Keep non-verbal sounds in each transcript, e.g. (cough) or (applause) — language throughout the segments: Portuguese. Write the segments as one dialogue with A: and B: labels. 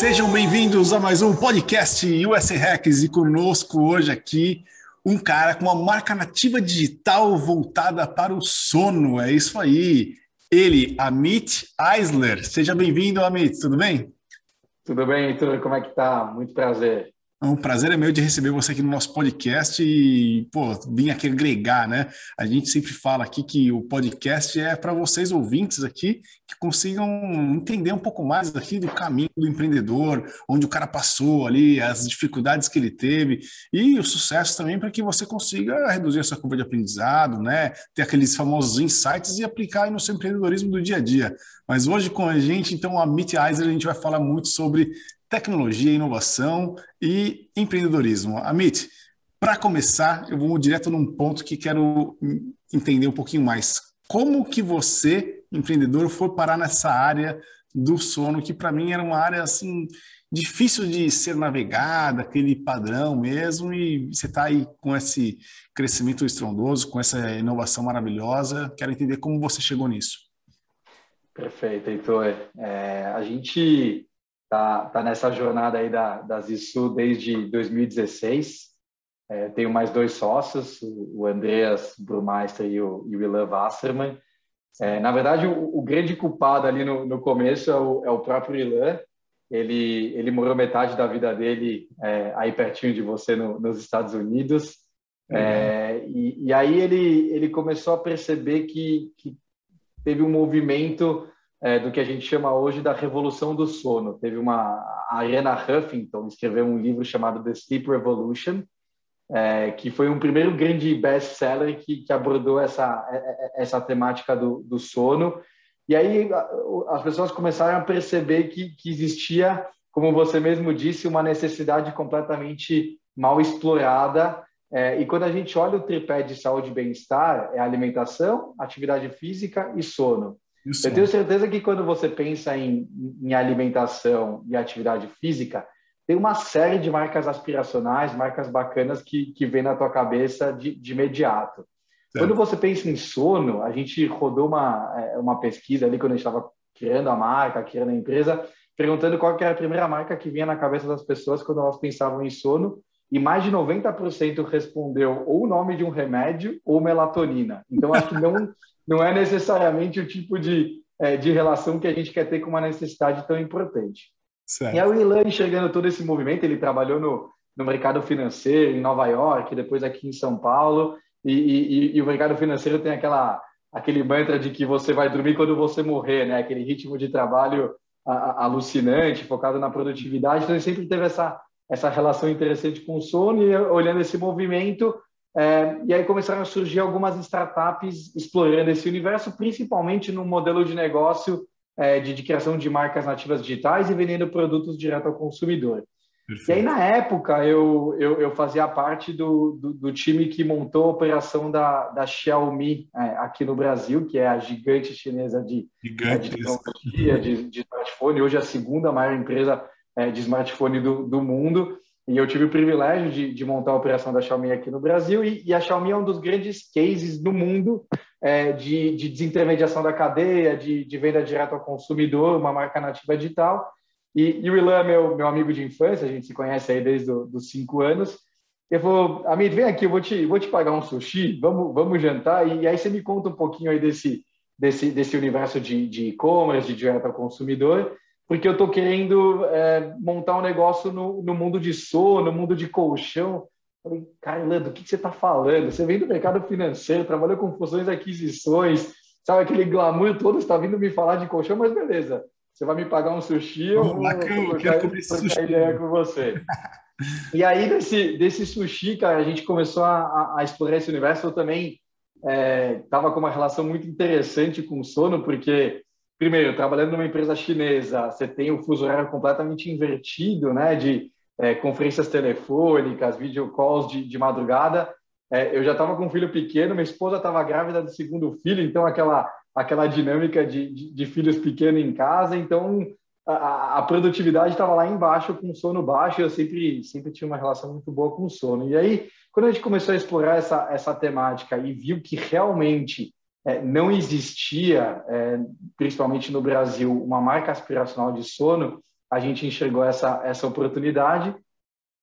A: Sejam bem-vindos a mais um podcast USA Hacks e conosco hoje aqui um cara com uma marca nativa digital voltada para o sono. É isso aí. Ele, Amit Eisler. Seja bem-vindo, Amit. Tudo bem?
B: Tudo bem, Heitor? Como é que tá? Muito prazer.
A: É um prazer é meu de receber você aqui no nosso podcast e, pô, vim aqui agregar, né? A gente sempre fala aqui que o podcast é para vocês ouvintes aqui que consigam entender um pouco mais aqui do caminho do empreendedor, onde o cara passou ali, as dificuldades que ele teve e o sucesso também para que você consiga reduzir a sua curva de aprendizado, né? Ter aqueles famosos insights e aplicar no seu empreendedorismo do dia a dia. Mas hoje com a gente, então, a Meet Eiser, a gente vai falar muito sobre tecnologia, inovação e empreendedorismo. Amit, para começar, eu vou direto num ponto que quero entender um pouquinho mais. Como que você, empreendedor, foi parar nessa área do sono, que para mim era uma área assim difícil de ser navegada, aquele padrão mesmo, e você está aí com esse crescimento estrondoso, com essa inovação maravilhosa. Quero entender como você chegou nisso.
B: Perfeito, Heitor. É, a gente tá, tá nessa jornada aí da, da Zissu desde 2016. É, tenho mais dois sócios, o, o Andreas Brumeister e o, e o Ilan Wasserman. É, na verdade, o, o, grande culpado ali no, no começo é o, é o, próprio Ilan. Ele, ele morou metade da vida dele é, aí pertinho de você no, nos Estados Unidos. É, e, e, aí ele, ele começou a perceber que, que teve um movimento é, do que a gente chama hoje da revolução do sono. Teve uma a Ariana Huffington escreveu um livro chamado The Sleep Revolution, é, que foi um primeiro grande best-seller que, que, abordou essa é, é, essa temática do, do, sono. E aí as pessoas começaram a perceber que, que existia, como você mesmo disse, uma necessidade completamente mal explorada é, e quando a gente olha o tripé de saúde e bem-estar, é alimentação, atividade física e sono. Isso. Eu tenho certeza que quando você pensa em, em alimentação e atividade física, tem uma série de marcas aspiracionais, marcas bacanas que, que vem na tua cabeça de, de imediato. Certo. Quando você pensa em sono, a gente rodou uma, é, uma pesquisa ali quando a gente estava criando a marca, criando a empresa, perguntando qual era a primeira marca que vinha na cabeça das pessoas quando elas pensavam em sono, e mais de 90% respondeu ou o nome de um remédio ou melatonina. Então, acho que não, não é necessariamente o tipo de, é, de relação que a gente quer ter com uma necessidade tão importante. Certo. E aí o Ilan enxergando todo esse movimento, ele trabalhou no, no mercado financeiro em Nova York, depois aqui em São Paulo, e, e, e, o mercado financeiro tem aquela aquele mantra de que você vai dormir quando você morrer, né? Aquele ritmo de trabalho alucinante, focado na produtividade. Então ele sempre teve essa essa relação interessante com o sono e olhando esse movimento é, e aí começaram a surgir algumas startups explorando esse universo, principalmente no modelo de negócio é, de, de, criação de marcas nativas digitais e vendendo produtos direto ao consumidor. Perfeito. E aí, na época, eu, eu, eu fazia parte do, do, do, time que montou a operação da, da Xiaomi é, aqui no Brasil, que é a gigante chinesa de, gigante. de tecnologia, de, de smartphone, hoje é a segunda maior empresa é, de smartphone do, do mundo. E eu tive o privilégio de, de, montar a operação da Xiaomi aqui no Brasil, e, e a Xiaomi é um dos grandes cases do mundo é, de, de, desintermediação da cadeia, de, de, venda direto ao consumidor, uma marca nativa digital. E, e o Ilan é meu, meu amigo de infância, a gente se conhece aí desde os cinco anos. Ele falou, amigo, vem aqui, eu vou te, vou te pagar um sushi, vamos, vamos jantar. E, e aí você me conta um pouquinho aí desse, desse, desse universo de e-commerce, de, de direto ao consumidor porque eu estou querendo é, montar um negócio no, no, mundo de sono, no mundo de colchão. Falei, Carla, do que, que você está falando? Você vem do mercado financeiro, trabalhou com fusões e aquisições, sabe aquele glamour todo, está vindo me falar de colchão, mas beleza. Você vai me pagar um sushi, eu vou trocar ideia com você. (laughs) e aí, desse, desse sushi, cara, a gente começou a, a explorar esse universo. Eu também estava é, com uma relação muito interessante com o sono, porque primeiro, trabalhando numa empresa chinesa, você tem o fuso horário completamente invertido, né? De é, conferências telefônicas, videocalls de, de madrugada. É, eu já estava com um filho pequeno, minha esposa estava grávida do segundo filho, então aquela aquela dinâmica de, de, de filhos pequenos em casa, então a, a produtividade estava lá embaixo com sono baixo. Eu sempre sempre tinha uma relação muito boa com o sono. E aí, quando a gente começou a explorar essa essa temática e viu que realmente é, não existia, é, principalmente no Brasil, uma marca aspiracional de sono, a gente enxergou essa, essa oportunidade.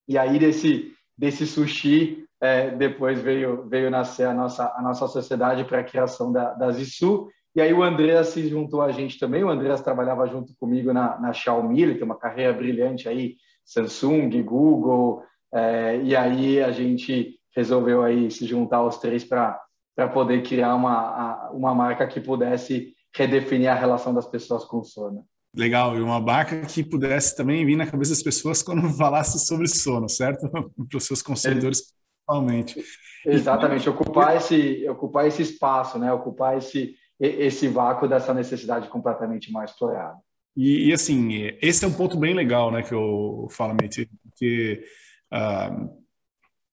B: E aí, desse, desse sushi, é, depois veio, veio nascer a nossa, a nossa sociedade para a criação da, da Zissu. E aí o Andreas se juntou a gente também. O Andreas trabalhava junto comigo na, na Xiaomi, ele tem uma carreira brilhante aí, Samsung, Google. É, e aí a gente resolveu aí se juntar os três para poder criar uma, uma marca que pudesse redefinir a relação das pessoas com o sono.
A: Legal, e uma marca que pudesse também vir na cabeça das pessoas quando (laughs) falasse sobre sono, certo? (laughs) Para os seus consumidores, principalmente.
B: Exatamente, ocupar esse, ocupar esse espaço, né? ocupar esse, esse vácuo dessa necessidade completamente mais explorada.
A: E, e, assim, esse é um ponto bem legal, né, que eu falo, Mete, porque uh,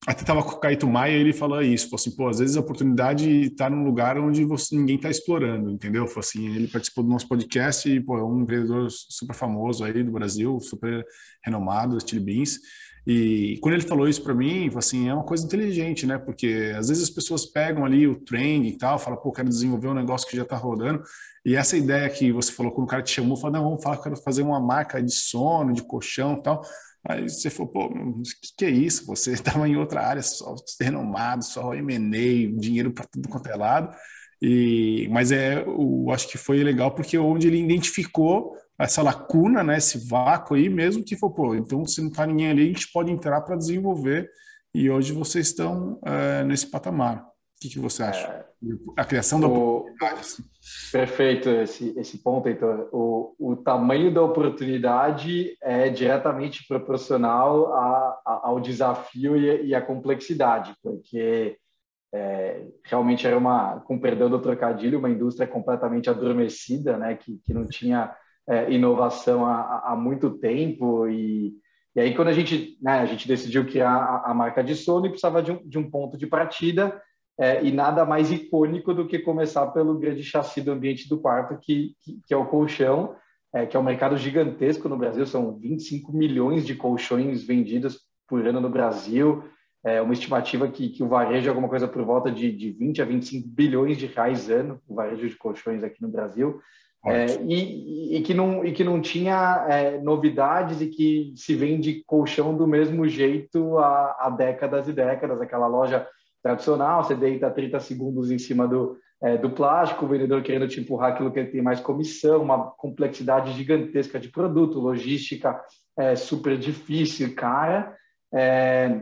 A: até estava com o Caíto Maia ele falou isso, falou assim, pô, às vezes a oportunidade está num lugar onde você, ninguém está explorando, entendeu? Falou assim, ele participou do nosso podcast e, pô, é um vendedor super famoso aí do Brasil, super renomado, Chili Beans, e quando ele falou isso para mim, assim, é uma coisa inteligente, né? Porque às vezes as pessoas pegam ali o trend e tal, falam, pô, quero desenvolver um negócio que já está rodando. E essa ideia que você falou, quando o cara te chamou, falou, não, vamos falar, quero fazer uma marca de sono, de colchão e tal. Aí você falou, pô, o que, que, é isso? Você (laughs) estava em outra área, só renomado, só M&A, dinheiro para tudo quanto é lado. E, mas é, eu acho que foi legal porque onde ele identificou essa lacuna, né, esse vácuo aí, mesmo que for, pô, então se não está ninguém ali, a gente pode entrar para desenvolver e hoje vocês estão é, nesse patamar. O que, que você acha? É, a criação da oportunidade. Assim.
B: Perfeito esse, esse ponto, Heitor. O, o tamanho da oportunidade é diretamente proporcional a, a, ao desafio e, e à complexidade, porque é, realmente era uma, com perdão do trocadilho, uma indústria completamente adormecida, né, que, que não tinha é, inovação há, há, muito tempo e, e aí quando a gente, né, a gente decidiu criar a, a marca de sono e precisava de um, de um ponto de partida é, e nada mais icônico do que começar pelo grande chassi do ambiente do quarto, que, que, que é o colchão, é, que é um mercado gigantesco no Brasil, são 25 milhões de colchões vendidos por ano no Brasil, é uma estimativa que, que o varejo é alguma coisa por volta de, de 20 a 25 bilhões de reais ano, o varejo de colchões aqui no Brasil. É, e, e, que não, e que não tinha é, novidades e que se vende colchão do mesmo jeito há, há, décadas e décadas. Aquela loja tradicional, você deita 30 segundos em cima do, é, do plástico, o vendedor querendo te empurrar aquilo que ele tem mais comissão, uma complexidade gigantesca de produto, logística é, super difícil cara. É,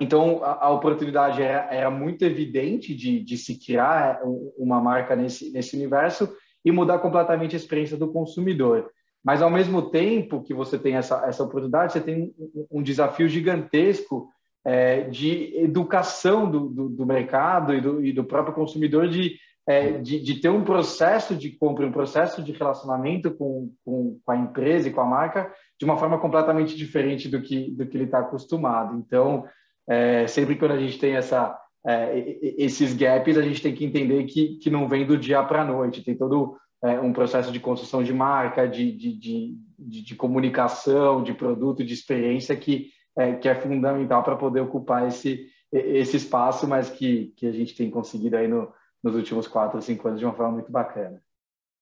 B: então, a, a oportunidade era, era, muito evidente de, de se criar uma marca nesse, nesse universo e mudar completamente a experiência do consumidor. Mas, ao mesmo tempo que você tem essa, essa oportunidade, você tem um, um desafio gigantesco é, de educação do, do, do mercado e do, e do, próprio consumidor de, é, de, de, ter um processo de compra, um processo de relacionamento com, com, com, a empresa e com a marca de uma forma completamente diferente do que, do que ele está acostumado. Então, é, sempre que a gente tem essa, é, esses gaps, a gente tem que entender que, que não vem do dia para a noite, tem todo é, um processo de construção de marca, de, de, de, de, comunicação, de produto, de experiência que, é, que é fundamental para poder ocupar esse, esse espaço, mas que, que a gente tem conseguido aí no, nos últimos quatro, cinco anos de uma forma muito bacana.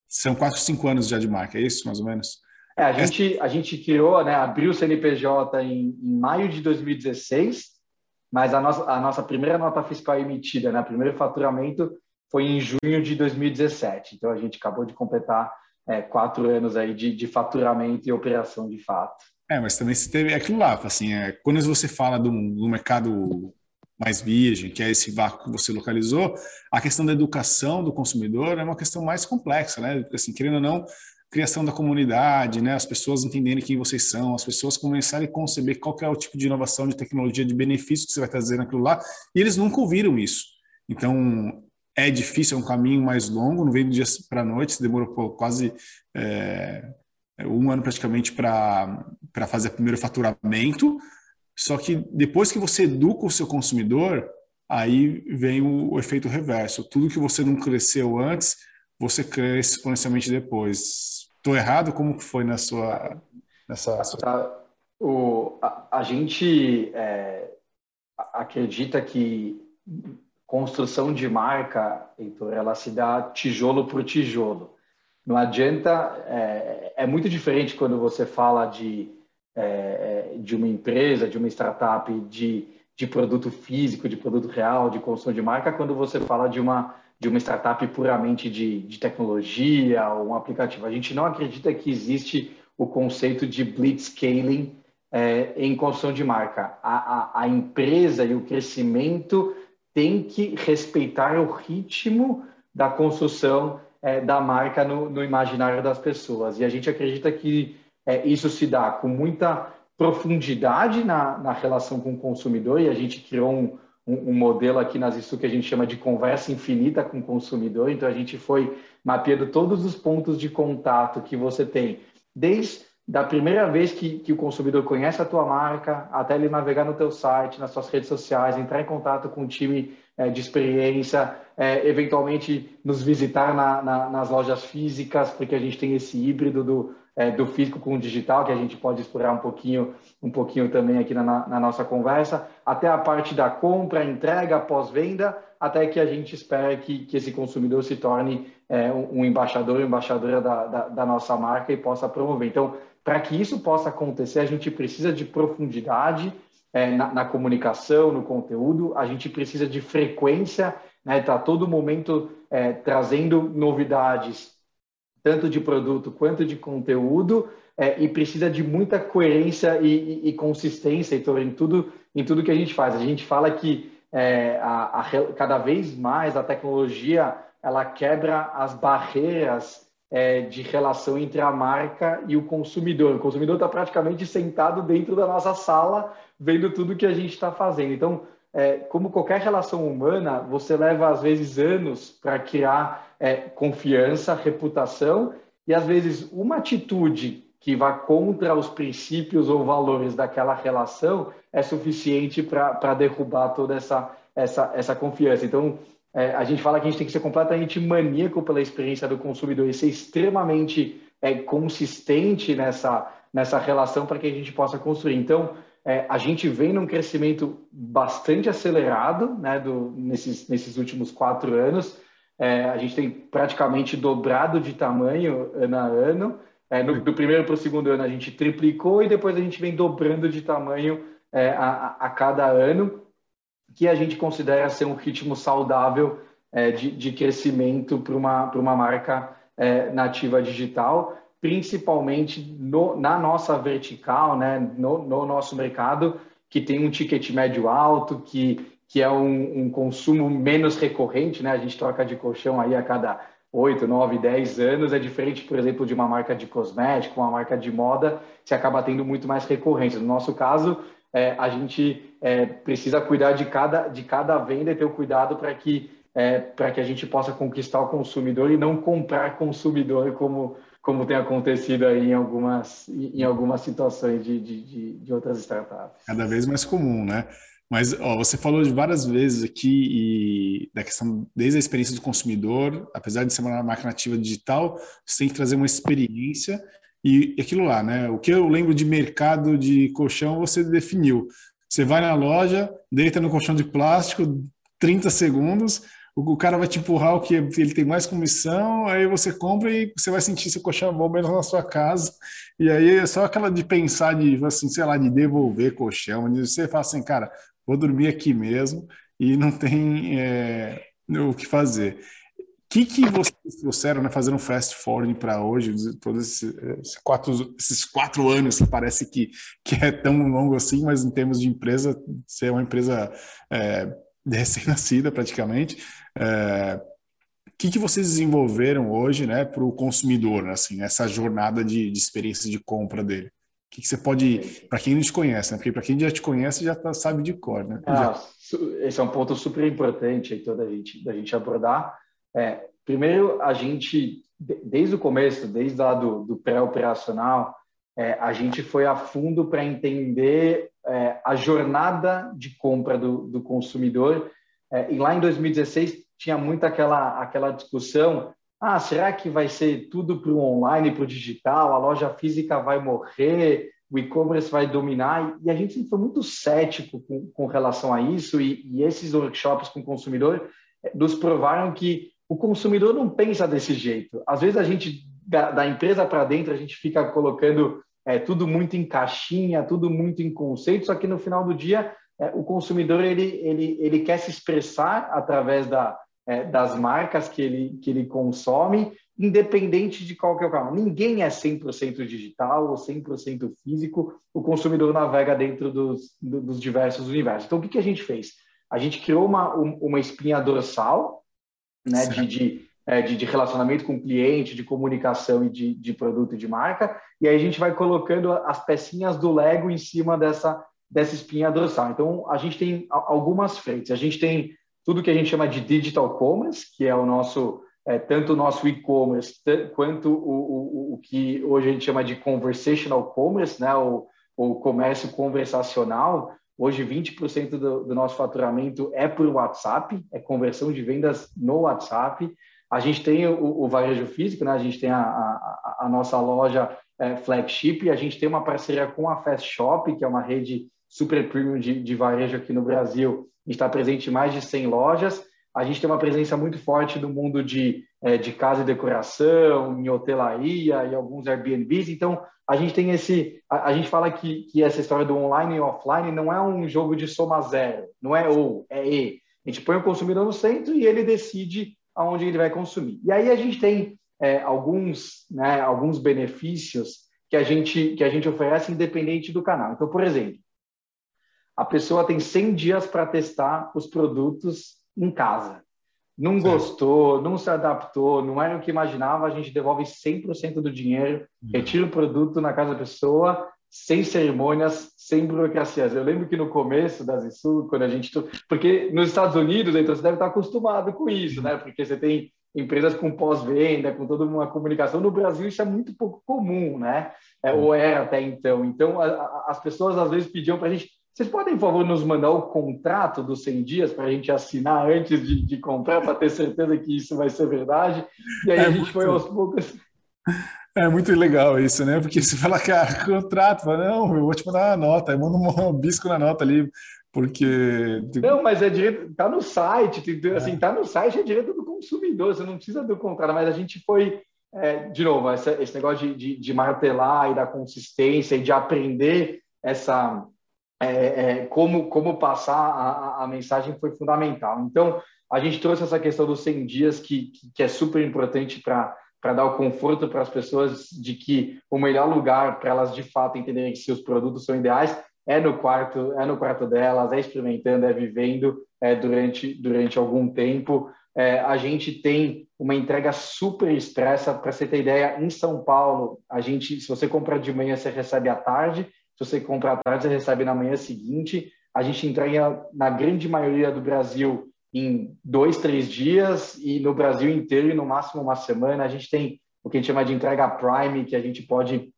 A: São quatro, cinco anos já de marca, é isso, mais ou menos?
B: É, a, gente, a gente criou, né, abriu o CNPJ em, em maio de 2016, mas a nossa, a nossa primeira nota fiscal emitida, né, primeiro faturamento, foi em junho de 2017. Então, a gente acabou de completar é, quatro anos aí de, de faturamento e operação de fato.
A: É, mas também você teve aquilo lá, assim, é, quando você fala do, do mercado mais virgem, que é esse vácuo que você localizou, a questão da educação do consumidor é uma questão mais complexa, né? Assim, querendo ou não, criação da comunidade, né? As pessoas entenderem quem vocês são, as pessoas começarem a conceber qual é o tipo de inovação, de tecnologia, de benefício que você vai trazer naquilo lá, e eles nunca ouviram isso. Então, é difícil, é um caminho mais longo, não vem do dia para a noite, demorou quase é, um ano praticamente para fazer o primeiro faturamento, só que depois que você educa o seu consumidor, aí vem o, o efeito reverso. Tudo que você não cresceu antes, você cresce exponencialmente depois Estou errado? Como foi na sua... Nessa sua...
B: Tá. O, a, a gente é, acredita que construção de marca, Heitor, ela se dá tijolo por tijolo. Não adianta, é, é muito diferente quando você fala de, é, de uma empresa, de uma startup, de, de produto físico, de produto real, de construção de marca, quando você fala de uma, de uma startup puramente de, de tecnologia ou um aplicativo. A gente não acredita que existe o conceito de blitzscaling é, em construção de marca. A, a, a empresa e o crescimento tem que respeitar o ritmo da construção é, da marca no, no, imaginário das pessoas. E a gente acredita que é, isso se dá com muita profundidade na, na, relação com o consumidor, e a gente criou um, um, um modelo aqui nas ISU que a gente chama de conversa infinita com o consumidor. Então, a gente foi mapeando todos os pontos de contato que você tem, desde da primeira vez que, que, o consumidor conhece a tua marca, até ele navegar no teu site, nas suas redes sociais, entrar em contato com o time é, de experiência, é, eventualmente nos visitar na, na, nas lojas físicas, porque a gente tem esse híbrido do, é, do físico com o digital, que a gente pode explorar um pouquinho, um pouquinho também aqui na, na nossa conversa, até a parte da compra, entrega, pós-venda, até que a gente espera que, que esse consumidor se torne é, um embaixador, embaixadora da, da, da nossa marca e possa promover. Então, para que isso possa acontecer, a gente precisa de profundidade é, na, na, comunicação, no conteúdo, a gente precisa de frequência, né? Tá todo momento é, trazendo novidades, tanto de produto quanto de conteúdo, é, e precisa de muita coerência e, e, e consistência, Heitor, em tudo, em tudo que a gente faz. A gente fala que é, a, a, cada vez mais a tecnologia ela quebra as barreiras é, de relação entre a marca e o consumidor. O consumidor está praticamente sentado dentro da nossa sala, vendo tudo que a gente está fazendo. Então, é, como qualquer relação humana, você leva às vezes anos para criar é, confiança, reputação, e às vezes uma atitude que vá contra os princípios ou valores daquela relação é suficiente para derrubar toda essa, essa, essa confiança. Então, é, a gente fala que a gente tem que ser completamente maníaco pela experiência do consumidor e ser extremamente é, consistente nessa, nessa relação para que a gente possa construir. Então, é, a gente vem num crescimento bastante acelerado né, do, nesses, nesses últimos quatro anos. É, a gente tem praticamente dobrado de tamanho ano a ano. É, no, do primeiro para o segundo ano, a gente triplicou e depois a gente vem dobrando de tamanho é, a, a cada ano que a gente considera ser um ritmo saudável é, de, de, crescimento para uma, uma marca é, nativa digital, principalmente no, na nossa vertical, né, no, no, nosso mercado, que tem um ticket médio alto, que, que é um, um consumo menos recorrente, né? a gente troca de colchão aí a cada 8, 9, 10 anos, é diferente, por exemplo, de uma marca de cosmético, uma marca de moda, que acaba tendo muito mais recorrência. No nosso caso, é, a gente é, precisa cuidar de cada, de cada venda e ter o cuidado para que, é, para que a gente possa conquistar o consumidor e não comprar consumidor como, como tem acontecido aí em algumas, em algumas situações de, de, de outras startups.
A: Cada vez mais comum, né? Mas ó, você falou de várias vezes aqui da questão desde a experiência do consumidor, apesar de ser uma máquina nativa digital, você tem que trazer uma experiência e aquilo lá, né? O que eu lembro de mercado de colchão, você definiu. Você vai na loja, deita no colchão de plástico, 30 segundos, o cara vai te empurrar o que ele tem mais comissão, aí você compra e você vai sentir seu colchão bom menos na sua casa. E aí é só aquela de pensar de, assim, sei lá, de devolver colchão, de você fala assim, cara, vou dormir aqui mesmo e não tem é, o que fazer que, que vocês trouxeram, né, fazendo um fast forward para hoje, todos esses, quatro, esses quatro anos que parece que, que é tão longo assim, mas em termos de empresa, ser uma empresa é, recém-nascida praticamente, é, o que, que vocês desenvolveram hoje né, para o consumidor, assim, essa jornada de, de experiência de compra dele? O que, que você pode, para quem não te conhece, né? Porque para quem já te conhece já tá, sabe de cor, né?
B: Ah, esse é um ponto super importante aí toda a gente, da gente abordar. É, primeiro, a gente, desde o começo, desde lá do, do pré-operacional, é, a gente foi a fundo para entender é, a jornada de compra do, do consumidor. É, e lá em 2016 tinha muito aquela, aquela discussão: ah, será que vai ser tudo para o online, para o digital? A loja física vai morrer? O e-commerce vai dominar? E a gente sempre foi muito cético com, com relação a isso. E, e esses workshops com o consumidor é, nos provaram que o consumidor não pensa desse jeito. Às vezes a gente da, da empresa para dentro a gente fica colocando é, tudo muito em caixinha, tudo muito em conceito, só que no final do dia é, o consumidor ele, ele, ele quer se expressar através da, é, das marcas que ele, que ele consome, independente de qual que é o canal. Ninguém é 100% digital ou 100% físico, o consumidor navega dentro dos, dos diversos universos. Então, o que, que a gente fez? A gente criou uma, uma espinha dorsal né, de, de, é, de, de, relacionamento com o cliente, de comunicação e de, de produto e de marca, e aí a gente vai colocando as pecinhas do Lego em cima dessa, dessa espinha dorsal. Então, a gente tem algumas frentes. A gente tem tudo que a gente chama de digital commerce, que é o nosso é, tanto o nosso e-commerce quanto o, o, o, que hoje a gente chama de conversational commerce, né, o, o comércio conversacional. Hoje, 20% do, do nosso faturamento é por WhatsApp, é conversão de vendas no WhatsApp. A gente tem o, o varejo físico, né? a gente tem a, a, a nossa loja é, flagship, a gente tem uma parceria com a Fast Shop, que é uma rede super premium de, de varejo aqui no Brasil. A gente está presente em mais de 100 lojas a gente tem uma presença muito forte no mundo de, é, de casa e decoração, em hotelaria e alguns Airbnbs. Então, a gente tem esse. A, a, gente fala que, que essa história do online e offline não é um jogo de soma zero, não é ou, é e. A gente põe o consumidor no centro e ele decide aonde ele vai consumir. E aí a gente tem é, alguns, né, alguns benefícios que a, gente, que a gente oferece independente do canal. Então, por exemplo, a pessoa tem 100 dias para testar os produtos em casa. Não gostou, não se adaptou, não era o que imaginava, a gente devolve 100% do dinheiro, uhum. retira o produto na casa da pessoa, sem cerimônias, sem burocracias. Eu lembro que no começo das Sul, quando a gente. Porque nos Estados Unidos, então, você deve estar acostumado com isso, né? Porque você tem empresas com pós-venda, com toda uma comunicação. No Brasil, isso é muito pouco comum, né? É, ou era até então. Então, a, a, as pessoas às vezes pediam para a gente vocês podem, por favor, nos mandar o contrato dos 100 dias para a gente assinar antes de, de comprar, para ter certeza que isso vai ser verdade? E aí é a gente muito... foi aos poucos.
A: É muito legal isso, né? Porque você fala, cara, contrato, fala, não, eu vou te mandar uma nota, eu mando um (laughs) bisco na nota ali, porque.
B: Não, mas é direito, tá no site, tem, assim, tá no site, é direito do consumidor, você não precisa do contrato, mas a gente foi. É, de novo, essa, esse negócio de, de, de martelar e da consistência e de aprender essa, é, é, como, como passar a, a, mensagem foi fundamental. Então, a gente trouxe essa questão dos 100 dias, que, que é super importante para dar o conforto para as pessoas de que o melhor lugar para elas de fato entenderem que seus produtos são ideais é no quarto, é no quarto delas, é experimentando, é vivendo é, durante, durante algum tempo. É, a gente tem uma entrega super expressa, para você ter ideia, em São Paulo, a gente, se você comprar de manhã, você recebe à tarde, se você comprar tarde, você recebe na manhã seguinte. A gente entrega na grande maioria do Brasil em dois, três dias e no Brasil inteiro, no máximo uma semana. A gente tem o que a gente chama de entrega Prime, que a gente pode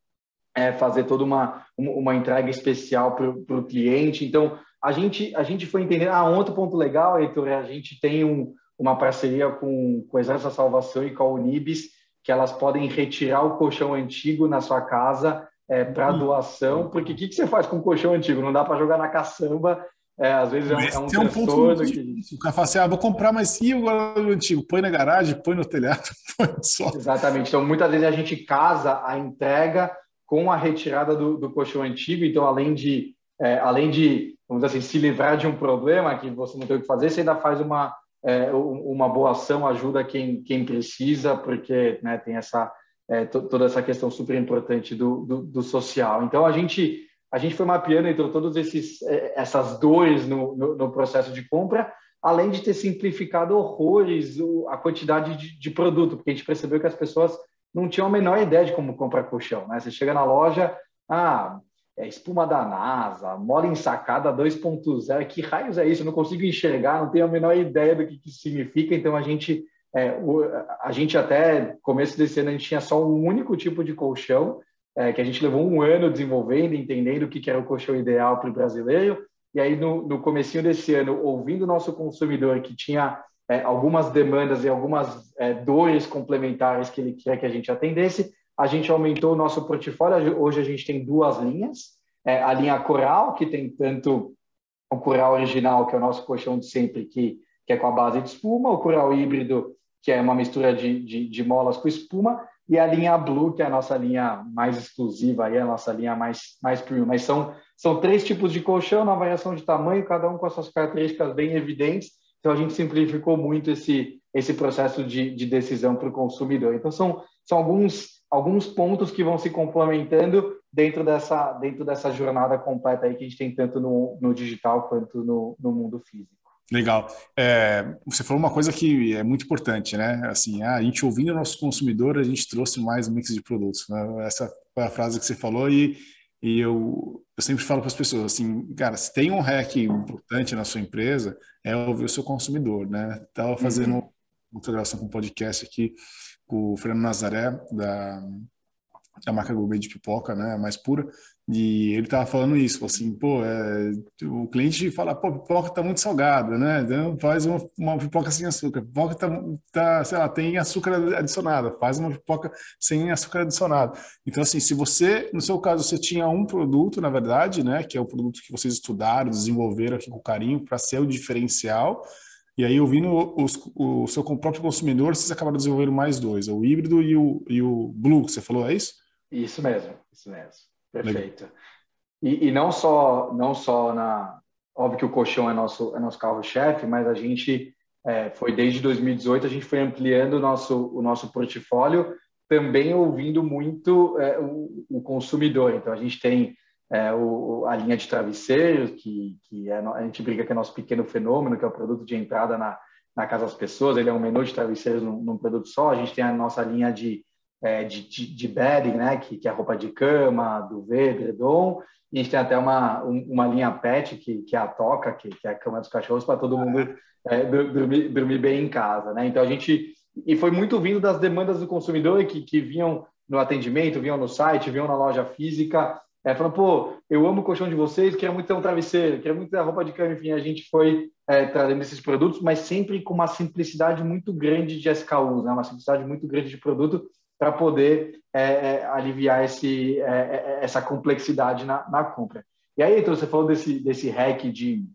B: é, fazer toda uma, uma entrega especial para o cliente. Então, a gente, a gente foi entender. Ah, outro ponto legal, Heitor, é a gente tem um, uma parceria com, com o Exército da Salvação e com a Unibis, que elas podem retirar o colchão antigo na sua casa é, para doação, porque o que, que você faz com um colchão antigo? Não dá para jogar na caçamba, é, às vezes é, um, é um, é um
A: ponto que... O cara fala assim, ah, vou comprar, mas e o antigo? Põe na garagem, põe no telhado, (laughs) põe no.
B: Exatamente, então muitas vezes a gente casa a entrega com a retirada do, do colchão antigo, então além de, é, além de, vamos dizer assim, se livrar de um problema que você não tem o que fazer, você ainda faz uma, é, uma boa ação, ajuda quem, quem precisa, porque né, tem essa é, toda essa questão super importante do, do, do, social. Então a gente a gente foi mapeando então todas é, essas dores no, no, no, processo de compra, além de ter simplificado horrores a quantidade de, de, produto, porque a gente percebeu que as pessoas não tinham a menor ideia de como comprar colchão. Né? Você chega na loja, ah, é espuma da NASA, mola ensacada 2.0, que raios é isso? Eu não consigo enxergar, não tenho a menor ideia do que, que significa. Então a gente é, o, a gente até, começo desse ano, a gente tinha só um único tipo de colchão, é, que a gente levou um ano desenvolvendo, entendendo o que, que era o colchão ideal para o brasileiro. E aí, no, no comecinho desse ano, ouvindo o nosso consumidor, que tinha é, algumas demandas e algumas é, dores complementares que ele quer que a gente atendesse, a gente aumentou o nosso portfólio. Hoje a gente tem duas linhas. É, a linha Coral, que tem tanto o Coral original, que é o nosso colchão de sempre, que, que é com a base de espuma, o Coral híbrido, que é uma mistura de, de, de molas com espuma, e a linha Blue, que é a nossa linha mais exclusiva, aí, a nossa linha mais, mais premium. Mas são, são três tipos de colchão na variação de tamanho, cada um com as suas características bem evidentes. Então, a gente simplificou muito esse, esse processo de, de decisão para o consumidor. Então, são, são alguns, alguns pontos que vão se complementando dentro dessa, dentro dessa jornada completa aí que a gente tem tanto no, no digital quanto no, no mundo físico.
A: Legal. É, você falou uma coisa que é muito importante, né? Assim, a gente ouvindo o nosso consumidor, a gente trouxe mais um mix de produtos. Né? Essa foi a frase que você falou e, e eu, eu sempre falo para as pessoas assim, cara, se tem um hack importante na sua empresa, é ouvir o seu consumidor, né? Estava fazendo uhum. uma gravação com um podcast aqui com o Fernando Nazaré, da, da marca Gourmet de pipoca, né? Mais pura. E ele tava falando isso, assim, pô, é, o cliente fala, pô, pipoca tá muito salgada, né? Então faz uma, uma pipoca sem açúcar. Pipoca tá, tá, sei lá, tem açúcar adicionado, faz uma pipoca sem açúcar adicionado. Então, assim, se você, no seu caso, você tinha um produto, na verdade, né, que é o produto que vocês estudaram, desenvolveram aqui com carinho para ser o diferencial, e aí, ouvindo os, o seu próprio consumidor, vocês acabaram desenvolvendo mais dois, o híbrido e o, e o Blue, que você falou, é isso?
B: Isso mesmo, isso mesmo. Perfeito. E, e, não só não só na óbvio que o colchão é nosso é nosso carro-chefe, mas a gente é, foi desde 2018 a gente foi ampliando o nosso o nosso portfólio, também ouvindo muito é, o, o, consumidor. Então a gente tem é, o, a linha de travesseiros que que é, a gente briga que é nosso pequeno fenômeno, que é o produto de entrada na na casa das pessoas. Ele é um menu de travesseiros num, num produto só. A gente tem a nossa linha de é, de, de, de, bedding, né, que, que é roupa de cama, duvet, edredom, e a gente tem até uma, uma linha pet, que, que é a toca, que, que é a cama dos cachorros, para todo mundo é, dormir, dormir bem em casa. Né? Então, a gente... E foi muito vindo das demandas do consumidor que, que vinham no atendimento, vinham no site, vinham na loja física, é, falando, pô, eu amo o colchão de vocês, quero muito ter um travesseiro, quero muito ter a roupa de cama, enfim, a gente foi é, trazendo esses produtos, mas sempre com uma simplicidade muito grande de SKUs, né? uma simplicidade muito grande de produto, para poder é, é, aliviar esse, é, é, essa complexidade na, na, compra. E aí, então, você falou desse, desse hack de,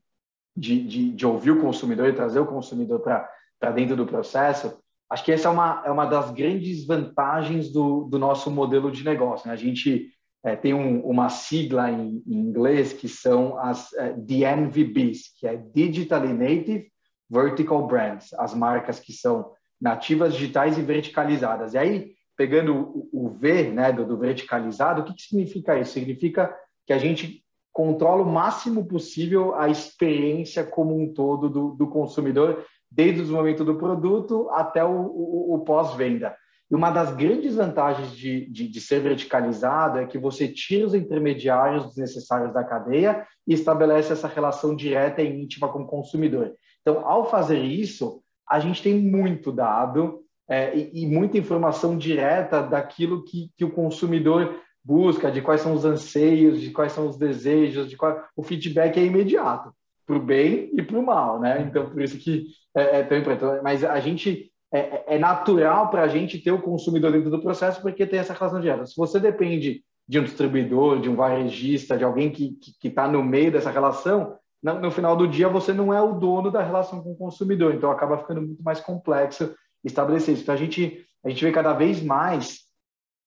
B: de, de, de ouvir o consumidor e trazer o consumidor para dentro do processo. Acho que essa é uma, é uma das grandes vantagens do, do nosso modelo de negócio. Né? A gente é, tem um, uma sigla em, em, inglês que são as é, DNVBs, que é Digitally Native Vertical Brands, as marcas que são nativas digitais e verticalizadas. E aí, pegando o, V, né, do, do verticalizado, o que, que significa isso? Significa que a gente controla o máximo possível a experiência como um todo do, do consumidor, desde o momento do produto até o, o, o pós-venda. E uma das grandes vantagens de, de, de, ser verticalizado é que você tira os intermediários desnecessários da cadeia e estabelece essa relação direta e íntima com o consumidor. Então, ao fazer isso, a gente tem muito dado é, e, e, muita informação direta daquilo que, que o consumidor busca, de quais são os anseios, de quais são os desejos, de qual o feedback é imediato, para o bem e para o mal, né? Então, por isso que é, é tão importante. Mas a gente é, é, é natural para a gente ter o consumidor dentro do processo porque tem essa relação direta. Se você depende de um distribuidor, de um varejista, de alguém que está no meio dessa relação, no, no final do dia você não é o dono da relação com o consumidor, então acaba ficando muito mais complexo estabelecer isso. Então, a gente, a gente vê cada vez mais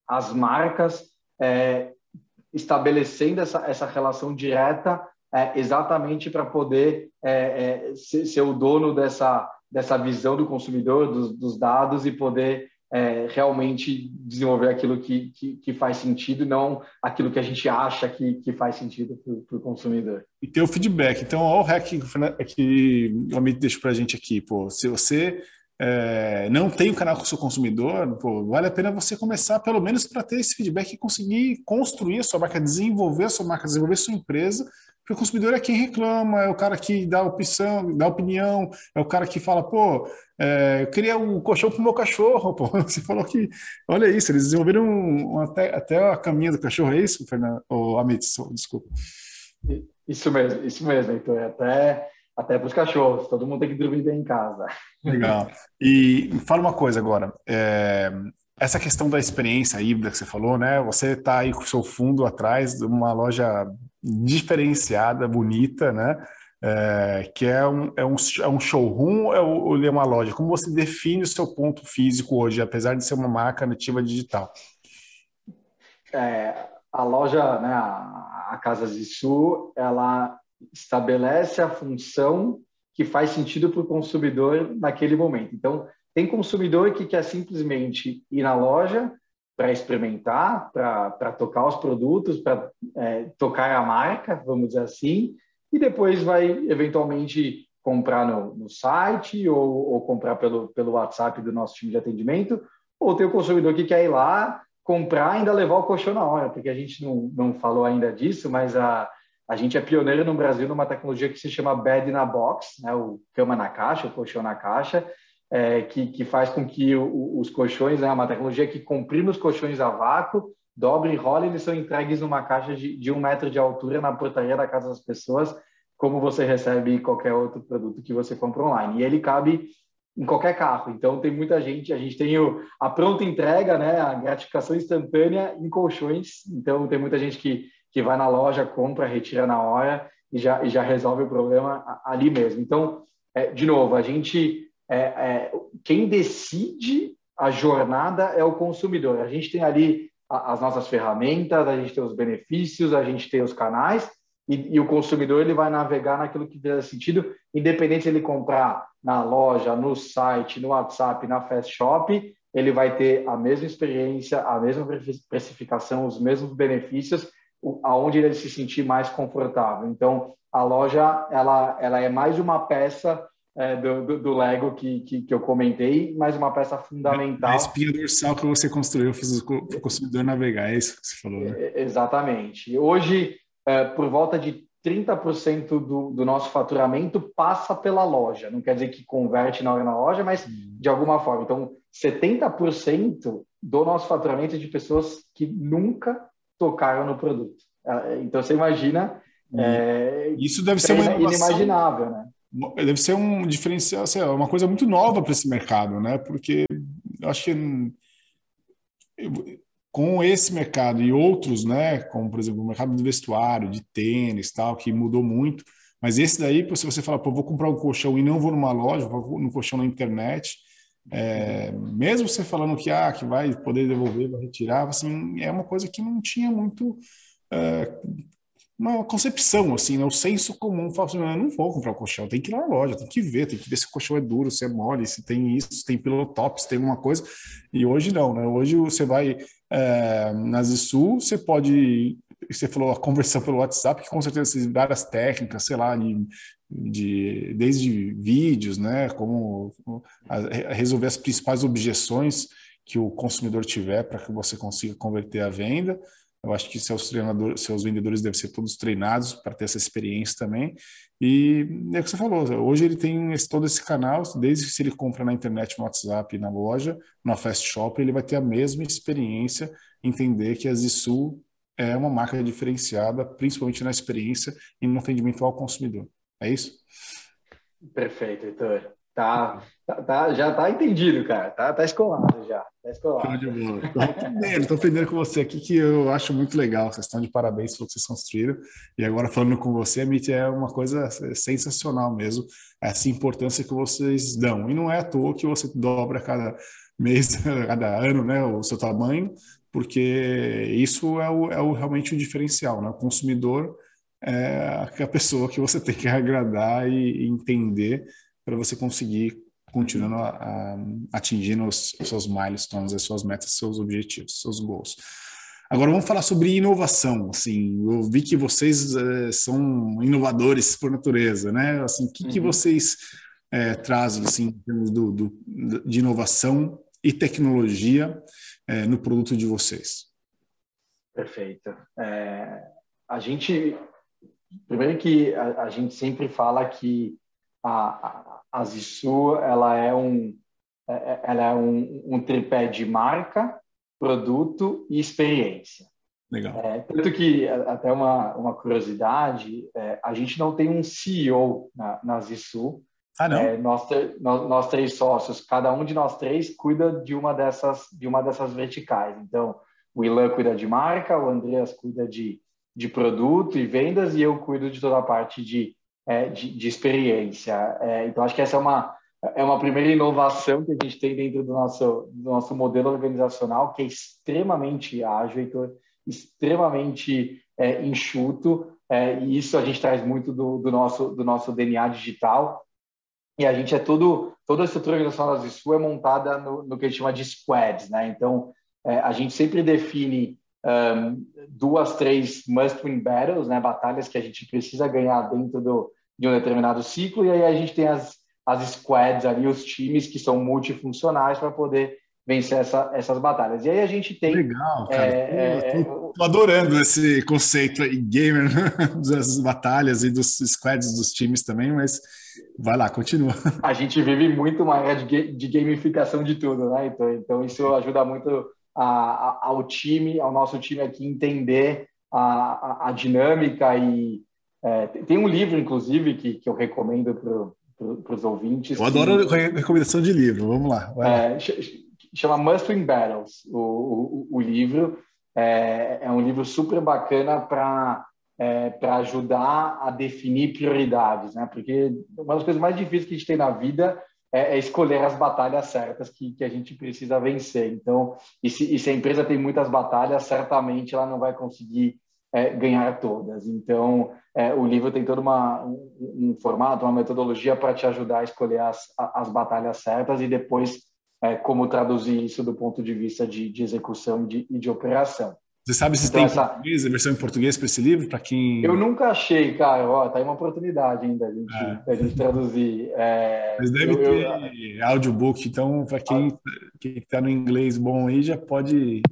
B: as marcas é, estabelecendo essa, essa relação direta é, exatamente para poder é, é, ser, ser, o dono dessa, dessa visão do consumidor, dos, dos dados e poder é, realmente desenvolver aquilo que, que, que, faz sentido, não aquilo que a gente acha que, que faz sentido para o consumidor.
A: E ter o feedback. Então, olha o hack que o Amit deixou para a gente aqui. Pô, se você é, não tem um canal com o seu consumidor, pô, vale a pena você começar pelo menos para ter esse feedback e conseguir construir a sua marca, desenvolver a sua marca, desenvolver a sua empresa, porque o consumidor é quem reclama, é o cara que dá opção, dá opinião, é o cara que fala, pô, é, eu queria um colchão para o meu cachorro, (laughs) pô. Você falou que, olha isso, eles desenvolveram um, um, até, até a caminha do cachorro, é isso, Fernando? Oh, Amit, desculpa.
B: Isso mesmo, isso mesmo, então é até até para os cachorros. Todo mundo tem que dormir bem em casa.
A: Legal. E fala uma coisa agora. É, essa questão da experiência híbrida que você falou, né? Você está aí com o seu fundo atrás de uma loja diferenciada, bonita, né? é, que é um, é, um, é um showroom ou é, uma loja? Como você define o seu ponto físico hoje, apesar de ser uma marca nativa digital?
B: É, a loja, né, a, a Casa Zissu, ela estabelece a função que faz sentido para o consumidor naquele momento. Então, tem consumidor que quer simplesmente ir na loja para experimentar, para tocar os produtos, para é, tocar a marca, vamos dizer assim, e depois vai eventualmente comprar no, no site ou, ou, comprar pelo, pelo WhatsApp do nosso time de atendimento, ou tem o consumidor que quer ir lá, comprar e ainda levar o colchão na hora, porque a gente não, não falou ainda disso, mas a, a gente é pioneiro no Brasil numa tecnologia que se chama Bed na Box, né, o cama na caixa, o colchão na caixa, é, que, que faz com que o, os colchões, é né, uma tecnologia que comprime os colchões a vácuo, dobra e rola eles são entregues numa caixa de, de um metro de altura na portaria da casa das pessoas, como você recebe qualquer outro produto que você compra online. E ele cabe em qualquer carro. Então tem muita gente, a gente tem o, a pronta entrega, né, a gratificação instantânea em colchões. Então tem muita gente que, que vai na loja, compra, retira na hora e já, e já resolve o problema ali mesmo. Então, é, de novo, a gente é, é, quem decide a jornada é o consumidor. A gente tem ali as nossas ferramentas, a gente tem os benefícios, a gente tem os canais e, e o consumidor ele vai navegar naquilo que fizer sentido, independente se ele comprar na loja, no site, no WhatsApp, na Fast Shop, ele vai ter a mesma experiência, a mesma precificação, os mesmos benefícios, aonde ele se sentir mais confortável. Então, a loja ela, ela é mais uma peça é, do, do, do, Lego que, que, que, eu comentei, mas uma peça fundamental. A
A: espinha dorsal que você construiu para o consumidor navegar, é isso que você falou, né?
B: É, exatamente. Hoje, é, por volta de 30% do, do nosso faturamento passa pela loja. Não quer dizer que converte na hora na loja, mas de alguma forma. Então, 70% do nosso faturamento é de pessoas que nunca tocaram no produto. É, então, você imagina.
A: É, Isso deve ser uma inovação.
B: inimaginável, né?
A: deve ser um diferencial, assim, uma coisa muito nova para esse mercado, né? Porque eu acho que com esse mercado e outros, né, como por exemplo o mercado do vestuário, de tênis, tal, que mudou muito, mas esse daí, se você falar, pô, vou comprar um colchão e não vou numa loja, vou no colchão na internet, é, mesmo você falando que ah, que vai poder devolver, vai retirar, assim, é uma coisa que não tinha muito é, uma concepção, assim, né? O senso comum fala assim, eu não vou comprar um colchão, tem que ir na loja, tem que ver, tem que ver se o colchão é duro, se é mole, se tem isso, se tem pilotop, se tem alguma coisa. E hoje não, né? Hoje você vai é, na Zissu, você pode, você falou a conversão pelo WhatsApp, que com certeza tem várias técnicas, sei lá, de, de desde vídeos, né? Como a, resolver as principais objeções que o consumidor tiver para que você consiga converter a venda eu acho que seus treinadores, seus vendedores devem ser todos treinados para ter essa experiência também. E é o que você falou, hoje ele tem esse, todo esse canal, desde que se ele compra na internet, no WhatsApp, na loja, na Fast Shop, ele vai ter a mesma experiência, entender que a Zissu é uma marca diferenciada, principalmente na experiência e no atendimento ao consumidor. É isso?
B: Perfeito, Heitor. Tá, tá, tá, já tá entendido, cara. Tá, tá escolado já. Tá escolado.
A: Estou aprendendo com você aqui que eu acho muito legal. Vocês estão de parabéns pelo que vocês construíram. E agora falando com você, Amit, é uma coisa sensacional mesmo. Essa importância que vocês dão. E não é à toa que você dobra cada mês, (laughs) cada ano, né, o seu tamanho, porque isso é, o, é o, realmente o diferencial, né? O consumidor é a pessoa que você (laughs) tem que agradar e, e entender para você conseguir continuando a, a, atingindo os, os seus milestones, as suas metas, seus objetivos, seus goals. Agora vamos falar sobre inovação. Assim, eu vi que vocês é, são inovadores por natureza, né? Assim, o que, uhum. que vocês é, trazem assim, em termos do, do, de inovação e tecnologia é, no produto de vocês?
B: Perfeito. a gente, primeiro que a, a gente sempre fala que a, a Zissu ela é um é, é, ela é um, um tripé de marca, produto e experiência.
A: Legal.
B: É, tanto que, até uma, uma curiosidade, é, a gente não tem um CEO na, na Zissu.
A: Ah, não? É,
B: nós, nós, nós, três sócios, cada um de nós três cuida de uma dessas, de uma dessas verticais. Então, o Ilan cuida de marca, o Andreas cuida de, de produto e vendas e eu cuido de toda a parte de é, de, de, experiência. É, então, acho que essa é uma, é uma primeira inovação que a gente tem dentro do nosso, do nosso modelo organizacional, que é extremamente ágil, extremamente é, enxuto, é, e isso a gente traz muito do, do, nosso, do nosso DNA digital. E a gente é tudo, toda a estrutura organizacional da Zissu é montada no, no, que a gente chama de squads, né? Então, é, a gente sempre define um, duas, três must-win battles, né? Batalhas que a gente precisa ganhar dentro do, de um determinado ciclo, e aí a gente tem as, as squads ali, os times que são multifuncionais para poder vencer essa, essas batalhas. E aí a gente tem.
A: Legal, cara. É, é, tô, tô, adorando esse conceito aí, gamer, (laughs) das batalhas e dos squads dos times também, mas vai lá, continua. (laughs)
B: A gente vive muito uma era de, de gamificação de tudo, né? Então, então isso ajuda muito a, a, ao time, ao nosso time aqui entender a, a, dinâmica e. É, tem um livro, inclusive, que, que eu recomendo para os ouvintes.
A: Eu adoro que, recomendação de livro, vamos lá.
B: É, chama Must Win Battles, o, o, o livro. É, é, um livro super bacana para é, para ajudar a definir prioridades, né? Porque uma das coisas mais difíceis que a gente tem na vida é, é escolher as batalhas certas que, que a gente precisa vencer. Então, e se, e se a empresa tem muitas batalhas, certamente ela não vai conseguir é, ganhar todas. Então, é, o livro tem todo uma, um, um, formato, uma metodologia para te ajudar a escolher as, as batalhas certas e depois é, como traduzir isso do ponto de vista de, de execução de, e de operação.
A: Você sabe se então, tem essa... português, a versão em português para esse livro? Para quem.
B: Eu nunca achei, cara. Ó, tá aí uma oportunidade ainda a gente, é. gente traduzir. É...
A: Mas deve eu, ter eu... audiobook, então, para quem está no inglês bom aí, já pode.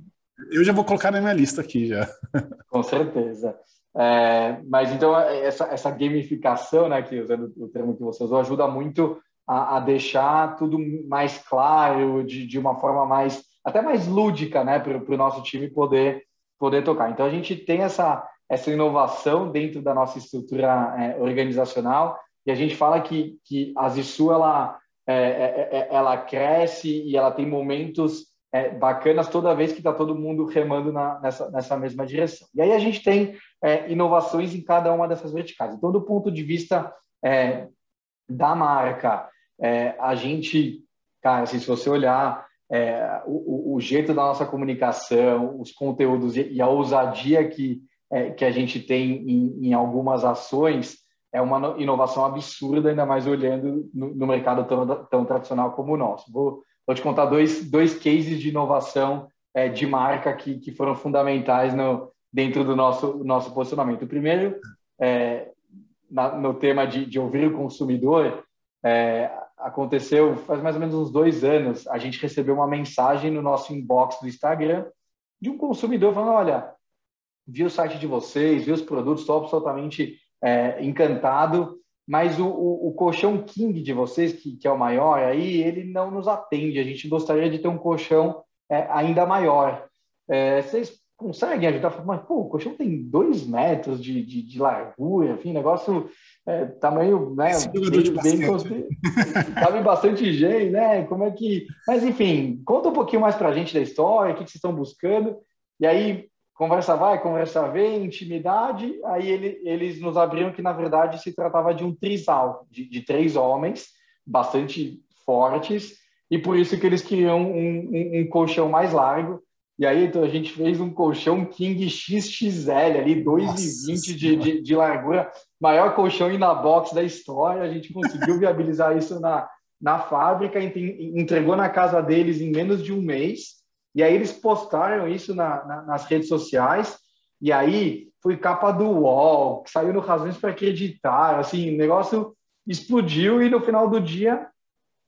A: Eu já vou colocar na minha lista aqui já. (laughs)
B: Com certeza. É, mas então, essa, essa gamificação, né, que usando o termo que você usou, ajuda muito a, a deixar tudo mais claro, de, de uma forma mais, até mais lúdica, né, para o nosso time poder, poder tocar. Então, a gente tem essa, essa inovação dentro da nossa estrutura é, organizacional e a gente fala que, que a Zissu, ela, é, é, é, ela cresce e ela tem momentos é, bacanas toda vez que está todo mundo remando na, nessa, nessa mesma direção. E aí a gente tem é, inovações em cada uma dessas verticais. Então, do ponto de vista é, da marca, é, a gente, cara, assim, se você olhar é, o, o, jeito da nossa comunicação, os conteúdos e, a ousadia que, é, que a gente tem em, em, algumas ações, é uma inovação absurda, ainda mais olhando no, no mercado tão, tão, tradicional como o nosso. Vou, vou te contar dois, dois cases de inovação é, de marca que, que foram fundamentais no, dentro do nosso, nosso posicionamento. O primeiro, é, na, no tema de, de ouvir o consumidor, é, aconteceu faz mais ou menos uns dois anos. A gente recebeu uma mensagem no nosso inbox do Instagram de um consumidor falando: olha, vi o site de vocês, vi os produtos, estou absolutamente é, encantado, mas o, o, o, colchão King de vocês, que, que, é o maior, aí ele não nos atende. A gente gostaria de ter um colchão é, ainda maior. É, vocês conseguem ajudar? Mas, pô, o colchão tem dois metros de, de, de largura, enfim, negócio é, tamanho, né? Bem, bem, cabe bastante gente, né? Como é que. Mas, enfim, conta um pouquinho mais para a gente da história, o que, que vocês estão buscando. E aí, conversa vai, conversa vem, intimidade. Aí ele, eles nos abriram que, na verdade, se tratava de um trisal, de, de três homens, bastante fortes, e por isso que eles queriam um, um, um colchão mais largo e aí, então, a gente fez um colchão King XXL ali, 2,20 de, de, de, largura, maior colchão in na box da história. A gente conseguiu (laughs) viabilizar isso na, na fábrica, entregou na casa deles em menos de um mês. E aí eles postaram isso na, na, nas redes sociais. E aí foi capa do UOL, saiu no Razões para Acreditar. Assim, o negócio explodiu e no final do dia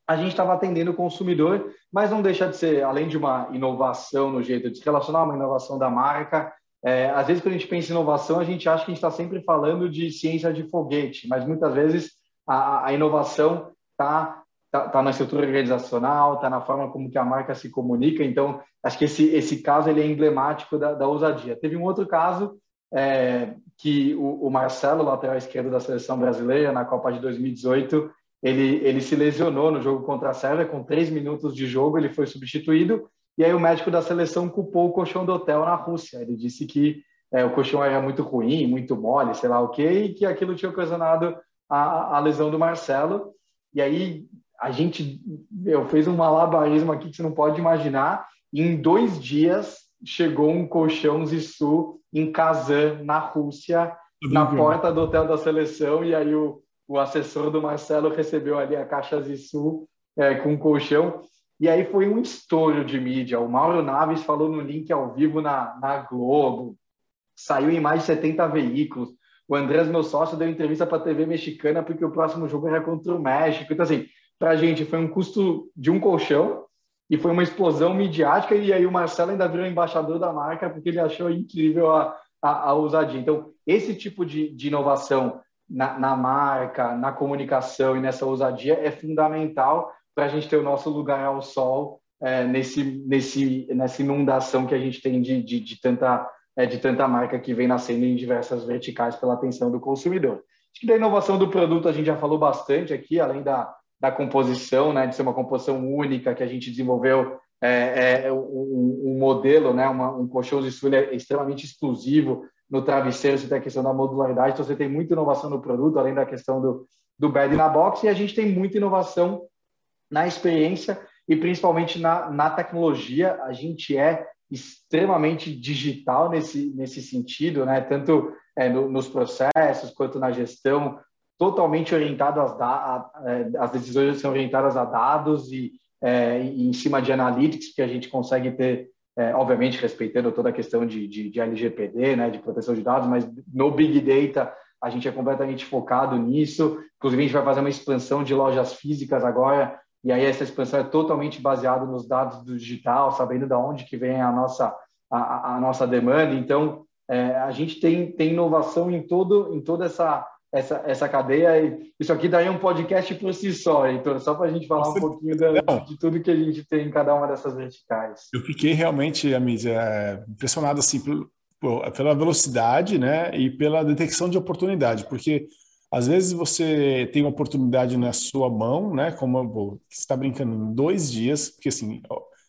B: a gente estava atendendo o consumidor, mas não deixa de ser, além de uma inovação no jeito de se relacionar, uma inovação da marca. É, às vezes, quando a gente pensa em inovação, a gente acha que a gente está sempre falando de ciência de foguete, mas muitas vezes a, a inovação está tá, tá na estrutura organizacional, está na forma como que a marca se comunica. Então, acho que esse, esse caso ele é emblemático da, da ousadia. Teve um outro caso é, que o, o Marcelo, lateral esquerdo da seleção brasileira, na Copa de 2018, ele, ele se lesionou no jogo contra a Sérvia, com três minutos de jogo, ele foi substituído, e aí o médico da seleção culpou o colchão do hotel na Rússia. Ele disse que é, o colchão era muito ruim, muito mole, sei lá o quê, e que aquilo tinha ocasionado a, a lesão do Marcelo. E aí a gente eu fez um malabarismo aqui que você não pode imaginar. Em dois dias chegou um colchão Zissu em Kazan, na Rússia, na porta do hotel da seleção. E aí o, o assessor do Marcelo recebeu ali a caixa Zissu é, com colchão. E aí foi um estouro de mídia. O Mauro Naves falou no link ao vivo na, na Globo, saiu em mais de 70 veículos. O Andrés, meu sócio, deu entrevista para a TV mexicana porque o próximo jogo era contra o México. Então, assim, para a gente foi um custo de um colchão e foi uma explosão midiática. E aí o Marcelo ainda virou embaixador da marca porque ele achou incrível a, a, a ousadia. Então, esse tipo de, de inovação na, na marca, na comunicação e nessa ousadia é fundamental para a gente ter o nosso lugar ao sol é, nesse, nesse, nessa inundação que a gente tem de, de, de, tanta, é, de tanta marca que vem nascendo em diversas verticais pela atenção do consumidor. Acho que da inovação do produto a gente já falou bastante aqui, além da, da composição, né, de ser uma composição única que a gente desenvolveu é, é um, um, modelo, né, uma, um colchão de extremamente exclusivo no travesseiro, você tem a questão da modularidade, então você tem muita inovação no produto, além da questão do, do bed na box, e a gente tem muita inovação na experiência e principalmente na, na tecnologia. A gente é extremamente digital nesse, nesse sentido, né? tanto é, no, nos processos quanto na gestão, totalmente orientado às, da, a, é, as decisões são orientadas a dados e, é, em cima de analytics que a gente consegue ter, é, obviamente respeitando toda a questão de, de, de LGPD, né, de proteção de dados, mas no Big Data a gente é completamente focado nisso. Inclusive, a gente vai fazer uma expansão de lojas físicas agora e aí essa expansão é totalmente baseada nos dados do digital, sabendo de onde que vem a nossa, a, a nossa demanda. Então, é, a gente tem, tem inovação em, todo, em toda essa, essa, essa cadeia. Isso aqui daí é um podcast por si só, Heitor, só para a gente falar Você... um pouquinho da, de tudo que a gente tem em cada uma dessas verticais.
A: Eu fiquei realmente, Amis, é, impressionado assim, pela velocidade né, e pela detecção de oportunidade, porque às vezes você tem uma oportunidade na sua mão, né? Como você está brincando em dois dias, porque assim,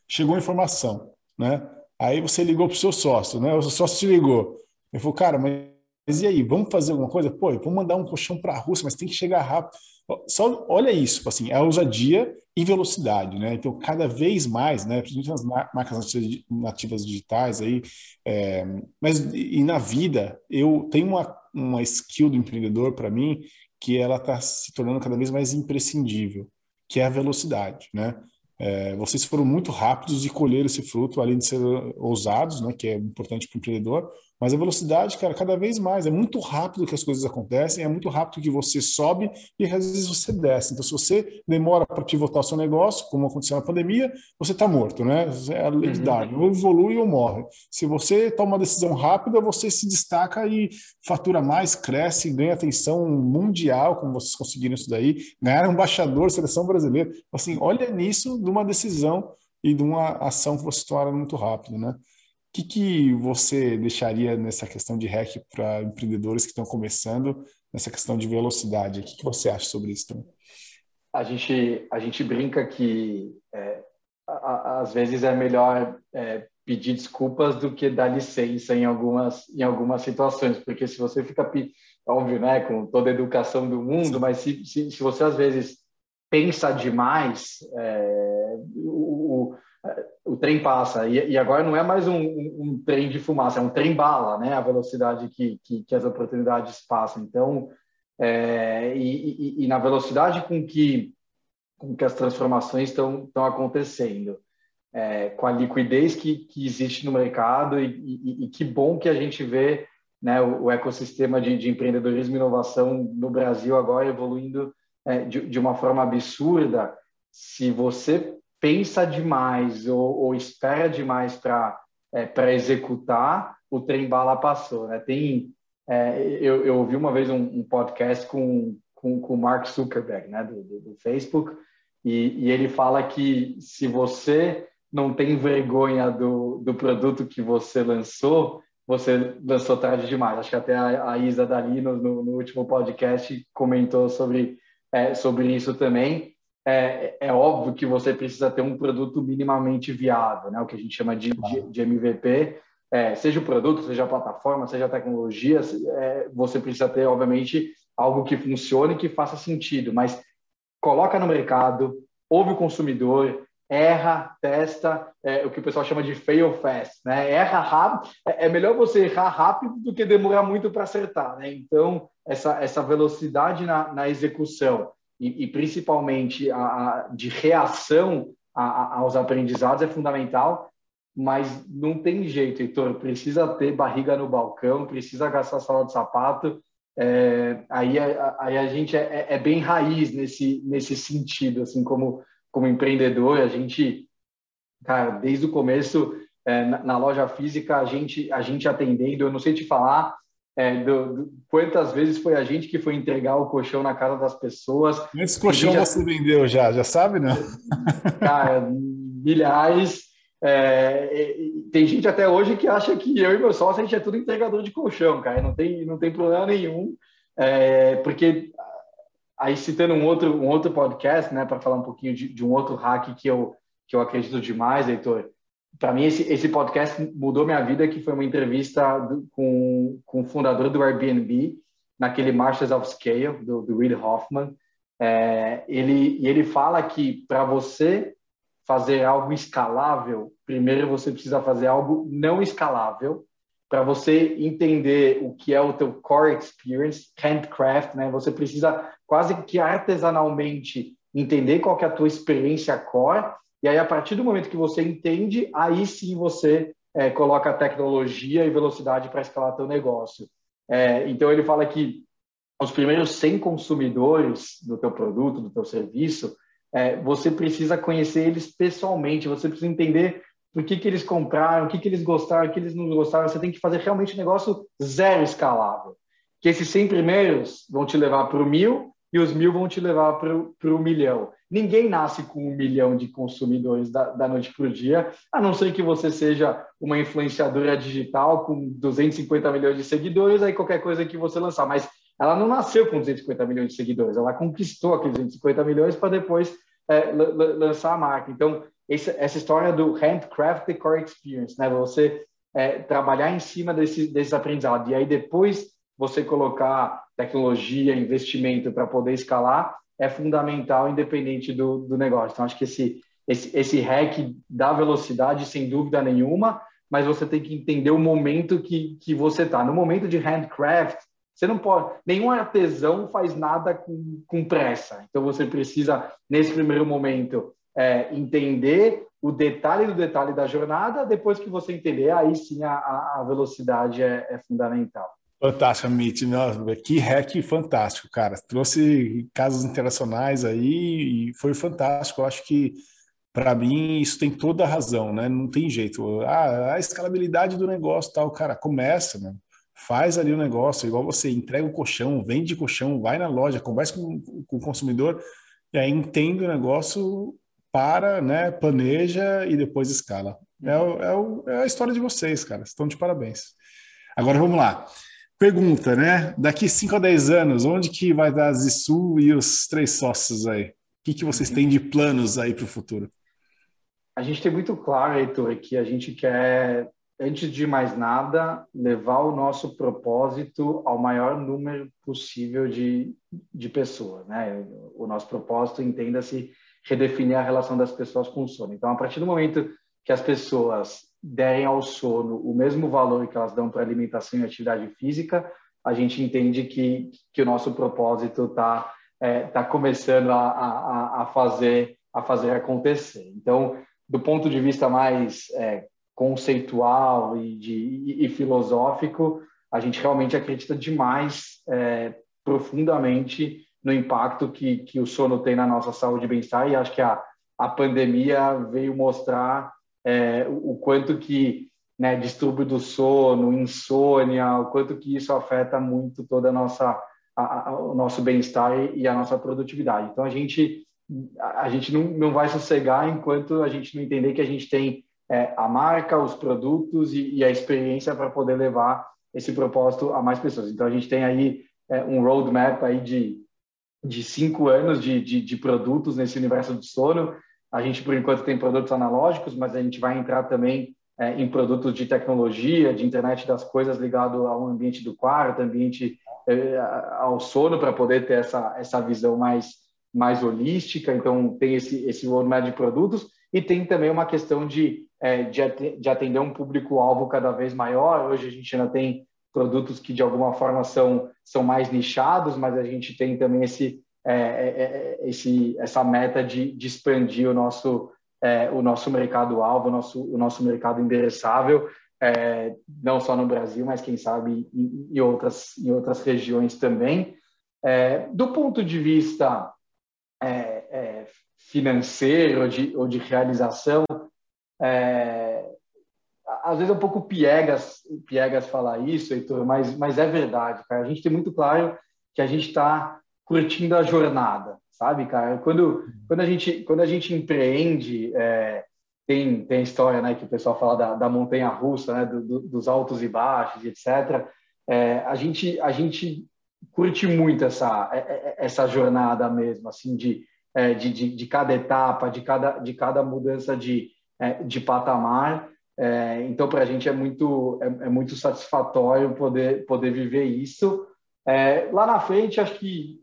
A: chegou a informação, né? Aí você ligou para o seu sócio, né? O seu sócio te ligou. Ele falou, cara, mas e aí, vamos fazer alguma coisa? Pô, vamos mandar um colchão para a Rússia, mas tem que chegar rápido. Só olha isso, assim, é a ousadia e velocidade, né? Então, cada vez mais, né? Principalmente nas marcas nativas digitais aí, é, mas e na vida, eu tenho uma uma skill do empreendedor para mim que ela está se tornando cada vez mais imprescindível, que é a velocidade, né? É, vocês foram muito rápidos de colher esse fruto, além de ser ousados, né, que é importante para o empreendedor, mas a velocidade, cara, cada vez mais. É muito rápido que as coisas acontecem, é muito rápido que você sobe e às vezes você desce. Então, se você demora para pivotar o seu negócio, como aconteceu na pandemia, você está morto, né? É a lei de. Darwin, ou evolui ou morre. Se você toma uma decisão rápida, você se destaca e fatura mais, cresce, ganha atenção mundial, como vocês conseguiram isso daí, ganharam embaixador, seleção brasileira. Assim, olha nisso de uma decisão e de uma ação que você toma muito rápido, né? O que, que você deixaria nessa questão de hack para empreendedores que estão começando, nessa questão de velocidade? O que, que você acha sobre isso também?
B: A gente, a gente brinca que é, a, a, às vezes é melhor é, pedir desculpas do que dar licença em algumas, em algumas situações, porque se você fica, óbvio, né, com toda a educação do mundo, Sim. mas se, se, se, você às vezes pensa demais, é, o, trem passa. E, e agora não é mais um, um, um, trem de fumaça, é um trem bala, né? A velocidade que, que, que as oportunidades passam. Então, é, e, e, e, na velocidade com que, com que as transformações estão, acontecendo, é, com a liquidez que, que existe no mercado e, que bom que a gente vê né, o, o ecossistema de, de, empreendedorismo e inovação no Brasil agora evoluindo é, de, de uma forma absurda. Se você pensa demais ou, ou espera demais para é, para executar, o trem bala passou. Né? Tem, é, eu, eu ouvi uma vez um, um podcast com, com, com o Mark Zuckerberg, né, do, do, do Facebook, e, e, ele fala que se você não tem vergonha do, do produto que você lançou, você lançou tarde demais. Acho que até a, a Isa Dali, no, no, último podcast, comentou sobre, é, sobre isso também é, é, óbvio que você precisa ter um produto minimamente viável, né? o que a gente chama de, de, de MVP. É, seja o produto, seja a plataforma, seja a tecnologia, é, você precisa ter, obviamente, algo que funcione, que faça sentido, mas coloca no mercado, ouve o consumidor, erra, testa, é, o que o pessoal chama de fail fast, né? Erra rápido, é, é melhor você errar rápido do que demorar muito para acertar, né? Então, essa, essa velocidade na, na execução e, e principalmente a, a, de reação a, aos aprendizados é fundamental, mas não tem jeito, Heitor, precisa ter barriga no balcão, precisa gastar sala de sapato, é, aí, aí a gente é, é, bem raiz nesse, nesse sentido, assim, como como empreendedor, a gente, cara, desde o começo, é, na, na, loja física, a gente, a gente atendendo, eu não sei te falar é, do, do, quantas vezes foi a gente que foi entregar o colchão na casa das pessoas.
A: Quantos colchão já... você vendeu já? Já sabe, não? (laughs)
B: Cara, milhares. É, tem gente até hoje que acha que eu e meu sócio a gente é tudo entregador de colchão, cara. Não tem, não tem problema nenhum, é, porque aí citando um outro, um outro podcast, né, para falar um pouquinho de, de, um outro hack que eu, que eu acredito demais, Heitor. Para mim, esse, esse podcast mudou minha vida, que foi uma entrevista do, com, com o fundador do Airbnb, naquele Masters of Scale, do, do Reid Hoffman. É, ele, ele fala que para você fazer algo escalável, primeiro você precisa fazer algo não escalável, para você entender o que é o teu core experience, handcraft, né? Você precisa quase que artesanalmente entender qual que é a tua experiência core, e aí a partir do momento que você entende, aí sim você é, coloca tecnologia e velocidade para escalar teu negócio. É, então ele fala que os primeiros 100 consumidores do teu produto, do teu serviço, é, você precisa conhecer eles pessoalmente, você precisa entender o que, que eles compraram, o que, que eles gostaram, o que eles não gostaram. Você tem que fazer realmente um negócio zero escalável. Que esses 100 primeiros vão te levar para o mil e os mil vão te levar para o milhão. Ninguém nasce com um milhão de consumidores da, da noite para o dia, a não ser que você seja uma influenciadora digital com 250 milhões de seguidores, aí qualquer coisa que você lançar. Mas ela não nasceu com 250 milhões de seguidores, ela conquistou aqueles 250 milhões para depois é, lançar a marca. Então, essa, essa história do handcrafted core experience, né? Você é, trabalhar em cima desse, desses aprendizados e aí depois você colocar tecnologia, investimento para poder escalar é fundamental, independente do, do negócio. Então, acho que esse, esse, esse hack dá velocidade, sem dúvida nenhuma, mas você tem que entender o momento que, que você está. No momento de handcraft, você não pode. Nenhum artesão faz nada com, com pressa. Então, você precisa, nesse primeiro momento, é, entender o detalhe do detalhe da jornada, depois que você entender, aí sim a, a velocidade é, é fundamental.
A: Fantástico, Amit. Que hack fantástico, cara. Trouxe casos internacionais aí e foi fantástico. Eu acho que, para mim, isso tem toda a razão, né? Não tem jeito. Ah, a escalabilidade do negócio tal, cara, começa, né? Faz ali o negócio, igual você entrega o colchão, vende colchão, vai na loja, conversa com, com o consumidor e aí entende o negócio para, né, planeja e depois escala. É, é, é a história de vocês, cara. Estão de parabéns. Agora vamos lá. Pergunta, né? Daqui 5 a 10 anos, onde que vai dar a Zissu e os três sócios aí? O que, que vocês têm de planos aí para o futuro?
B: A gente tem muito claro, Heitor, que a gente quer, antes de mais nada, levar o nosso propósito ao maior número possível de, de pessoas. Né? O nosso propósito, entenda-se, redefinir a relação das pessoas com o sono. Então, a partir do momento que as pessoas derem ao sono o mesmo valor que elas dão para alimentação e atividade física, a gente entende que, que o nosso propósito está é, tá começando a, a, a, fazer, a fazer acontecer. Então, do ponto de vista mais é, conceitual e, de, e, e, filosófico, a gente realmente acredita demais, é, profundamente, no impacto que, que o sono tem na nossa saúde e bem-estar e acho que a, a pandemia veio mostrar é, o, quanto que né, distúrbio do sono, insônia, o quanto que isso afeta muito toda a nossa a, a, o nosso bem-estar e a nossa produtividade. Então a gente a gente não, não vai sossegar enquanto a gente não entender que a gente tem é, a marca, os produtos e, e a experiência para poder levar esse propósito a mais pessoas. Então a gente tem aí é, um roadmap aí de de cinco anos de, de, de, produtos nesse universo do sono. A gente, por enquanto, tem produtos analógicos, mas a gente vai entrar também é, em produtos de tecnologia, de internet das coisas ligado ao ambiente do quarto, ambiente é, ao sono para poder ter essa, essa visão mais, mais holística. Então, tem esse, esse roadmap de produtos e tem também uma questão de, é, de atender um público-alvo cada vez maior. Hoje a gente ainda tem produtos que, de alguma forma, são, são mais nichados, mas a gente tem também esse, é, é, é esse, essa meta de, de expandir o nosso, é, o nosso mercado-alvo, o nosso, o nosso mercado endereçável é, não só no Brasil, mas quem sabe em, em outras, em outras regiões também. É, do ponto de vista é, é financeiro de, ou de realização, é, às vezes é um pouco piegas, piegas falar isso, Heitor, mas, mas é verdade, cara. A gente tem muito claro que a gente está curtindo a jornada, sabe, cara? Quando, quando, a, gente, quando a gente empreende, é, tem, tem a história né, que o pessoal fala da, da montanha russa, né, do, do, dos altos e baixos, etc. É, a, gente, a gente curte muito essa, é, é, essa jornada mesmo, assim, de, é, de, de, de, cada etapa, de cada, de cada mudança de, de patamar. É, então, para a gente é muito, é, é, muito satisfatório poder, poder viver isso. É, lá na frente, acho que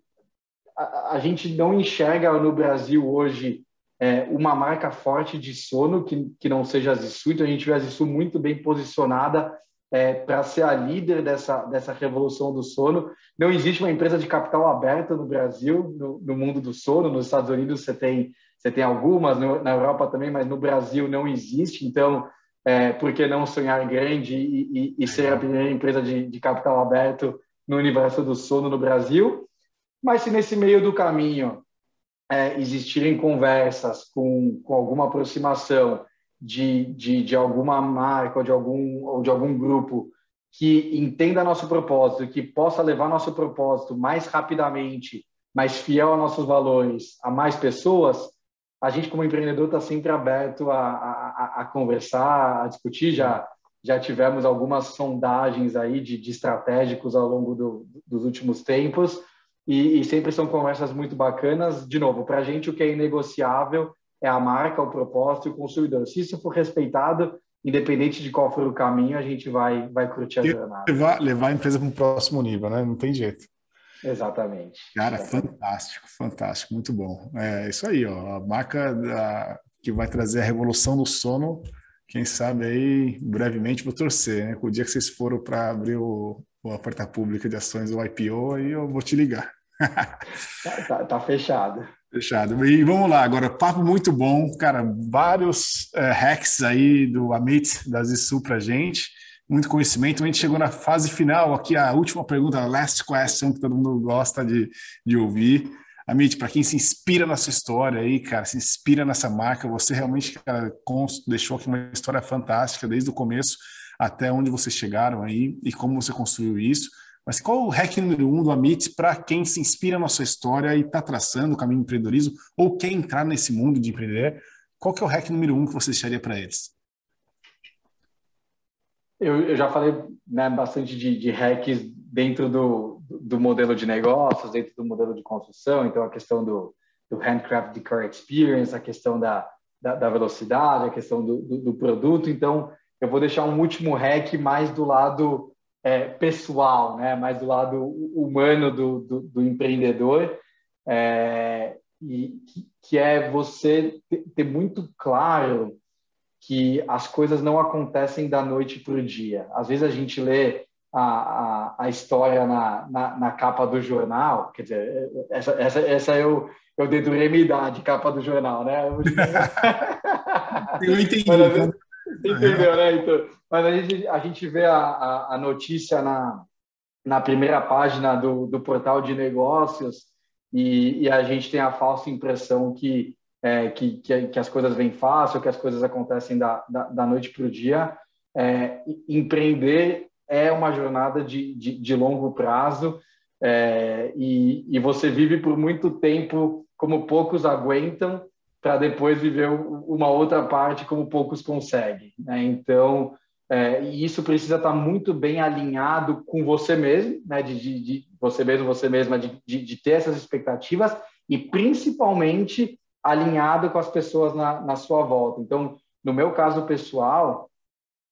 B: a, gente não enxerga no Brasil hoje é, uma marca forte de sono que, que não seja a Zissu, então a gente vê a Zissu muito bem posicionada é, para ser a líder dessa, dessa revolução do sono. Não existe uma empresa de capital aberta no Brasil, no, no mundo do sono. Nos Estados Unidos você tem, você tem algumas, no, na Europa também, mas no Brasil não existe. Então, é, por que não sonhar grande e, e, e ser a primeira empresa de, de capital aberto no universo do sono no Brasil? Mas se nesse meio do caminho é, existirem conversas com, com alguma aproximação de, de, de alguma marca ou de algum, ou de algum grupo que entenda nosso propósito, que possa levar nosso propósito mais rapidamente, mais fiel a nossos valores, a mais pessoas, a gente como empreendedor está sempre aberto a, a, a, conversar, a discutir. Já já tivemos algumas sondagens aí de, de estratégicos ao longo do, dos últimos tempos e, e sempre são conversas muito bacanas. De novo, para a gente o que é inegociável é a marca, o propósito e o consumidor. Se isso for respeitado, independente de qual for o caminho, a gente vai, vai curtir a jornada.
A: Levar, levar a empresa para um próximo nível, né? Não tem jeito.
B: Exatamente.
A: Cara, fantástico, fantástico, muito bom. É isso aí, ó. A marca da, que vai trazer a revolução do sono, quem sabe aí brevemente vou torcer, né? O dia que vocês foram para abrir o, a oferta pública de ações do IPO, aí eu vou te ligar.
B: Tá, tá, tá, fechado.
A: Fechado. E vamos lá, agora, papo muito bom, cara, vários é, hacks aí do Amit, da Zissu pra gente, muito conhecimento. A gente chegou na fase final, aqui a última pergunta, a last question, que todo mundo gosta de, de ouvir. Amit, para quem se inspira nessa história aí, cara, se inspira nessa marca, você realmente, cara, deixou aqui uma história fantástica desde o começo até onde vocês chegaram aí e como você construiu isso. Mas qual o hack número um do Amit para quem se inspira na sua história e está traçando o caminho do empreendedorismo ou quer entrar nesse mundo de empreender? Qual que é o hack número um que você deixaria para eles?
B: Eu, eu, já falei né, bastante de, de hacks dentro do, do modelo de negócios, dentro do modelo de construção. Então, a questão do, do handcraft decor experience, a questão da, da, da velocidade, a questão do, do, do, produto. Então, eu vou deixar um último hack mais do lado é, pessoal, né? mais do lado humano do, do, do empreendedor, é, e que, que, é você ter muito claro que as coisas não acontecem da noite para o dia. Às vezes a gente lê a, a, a história na, na, na, capa do jornal, quer dizer, essa, essa, essa eu, eu dedurei minha idade, capa do jornal, né? (laughs)
A: Eu entendi.
B: Entendeu, né? Então, mas a gente, a gente vê a, a, a notícia na, na primeira página do, do portal de negócios e, e, a gente tem a falsa impressão que, é, que, que, que, as coisas vêm fácil, que as coisas acontecem da, da, da noite para o dia. É, empreender é uma jornada de, de, de longo prazo é, e, e você vive por muito tempo como poucos aguentam para depois viver uma outra parte como poucos conseguem. Né? Então, é, isso precisa estar tá muito bem alinhado com você mesmo, né? de, de, de você mesmo, você mesma, de, de, de, ter essas expectativas e principalmente alinhado com as pessoas na, na sua volta. Então, no meu caso pessoal,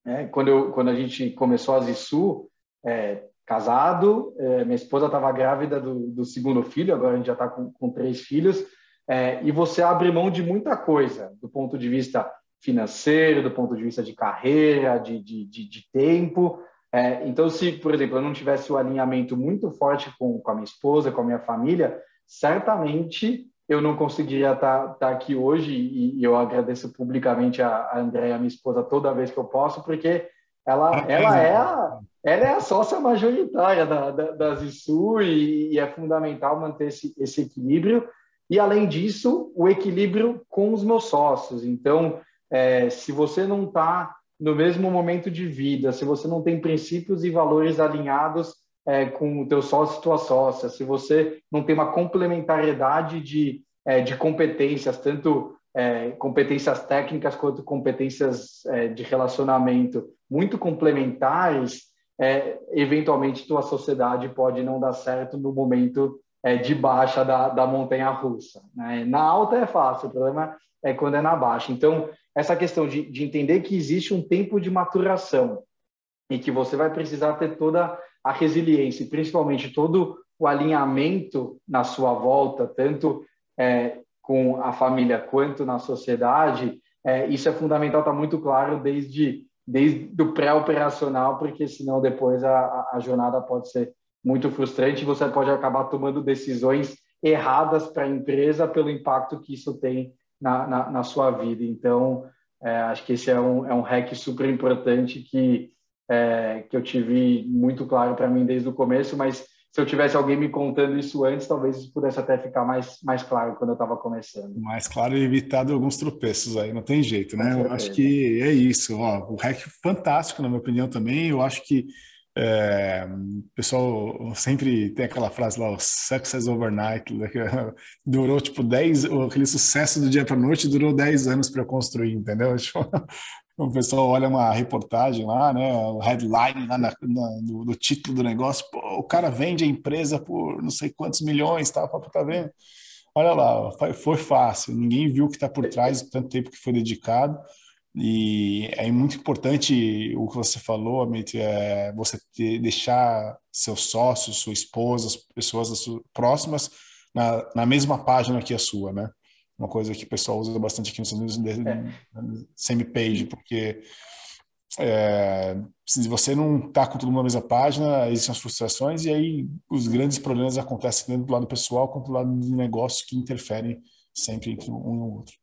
B: né, quando, eu, quando a gente começou a Zissu, é, casado, é, minha esposa estava grávida do, do, segundo filho, agora a gente já está com, com, três filhos, é, e você abre mão de muita coisa, do ponto de vista financeiro, do ponto de vista de carreira, de, de, de, de tempo. É, então, se, por exemplo, eu não tivesse o alinhamento muito forte com, com a minha esposa, com a minha família, certamente eu não conseguiria estar, estar aqui hoje e, e, eu agradeço publicamente a, a Andréia, minha esposa, toda vez que eu posso, porque ela, ela, é, a, ela é a sócia majoritária da, da, da Zissu e, e, é fundamental manter esse, esse equilíbrio. E, além disso, o equilíbrio com os meus sócios. Então, é, se você não está no mesmo momento de vida, se você não tem princípios e valores alinhados é, com o teu sócio e tua sócia, se você não tem uma complementariedade de, é, de competências, tanto é, competências técnicas quanto competências é, de relacionamento muito complementares, é, eventualmente tua sociedade pode não dar certo no momento é, de baixa da, da montanha russa. Né? Na alta é fácil, o problema é quando é na baixa. Então, essa questão de, de entender que existe um tempo de maturação e que você vai precisar ter toda a resiliência, principalmente todo o alinhamento na sua volta, tanto é, com a família quanto na sociedade, é, isso é fundamental, está muito claro desde, desde o pré-operacional, porque senão depois a, a jornada pode ser muito frustrante você pode acabar tomando decisões erradas para a empresa pelo impacto que isso tem na, na, na sua vida. Então, é, acho que esse é um, é um hack super importante que é, que eu tive muito claro para mim desde o começo, mas se eu tivesse alguém me contando isso antes, talvez isso pudesse até ficar mais, mais claro quando eu estava começando.
A: Mais claro e evitado alguns tropeços aí, não tem jeito, né? Eu acho que é isso. Ó, o hack fantástico, na minha opinião, também. Eu acho que é, o pessoal sempre tem aquela frase lá, o success overnight, né, (laughs) durou tipo 10, aquele sucesso do dia para noite durou 10 anos para construir, entendeu? (laughs) Tipo, o pessoal olha uma reportagem lá, né, o headline lá na, na, no, no, título do negócio, pô, o cara vende a empresa por não sei quantos milhões, tá, tá vendo? Olha lá, foi fácil, ninguém viu o que está por trás, tanto tempo que foi dedicado, e é muito importante o que você falou, Amit, é você ter, deixar seus sócios, sua esposa, as pessoas próximas na, na mesma página que a sua, né? uma coisa que o pessoal usa bastante aqui nos Estados Unidos, é. semi-page, porque é, se você não está com tudo na mesma página, existem as frustrações e aí os grandes problemas acontecem tanto do lado pessoal quanto do lado do negócio que interferem sempre entre um e o outro.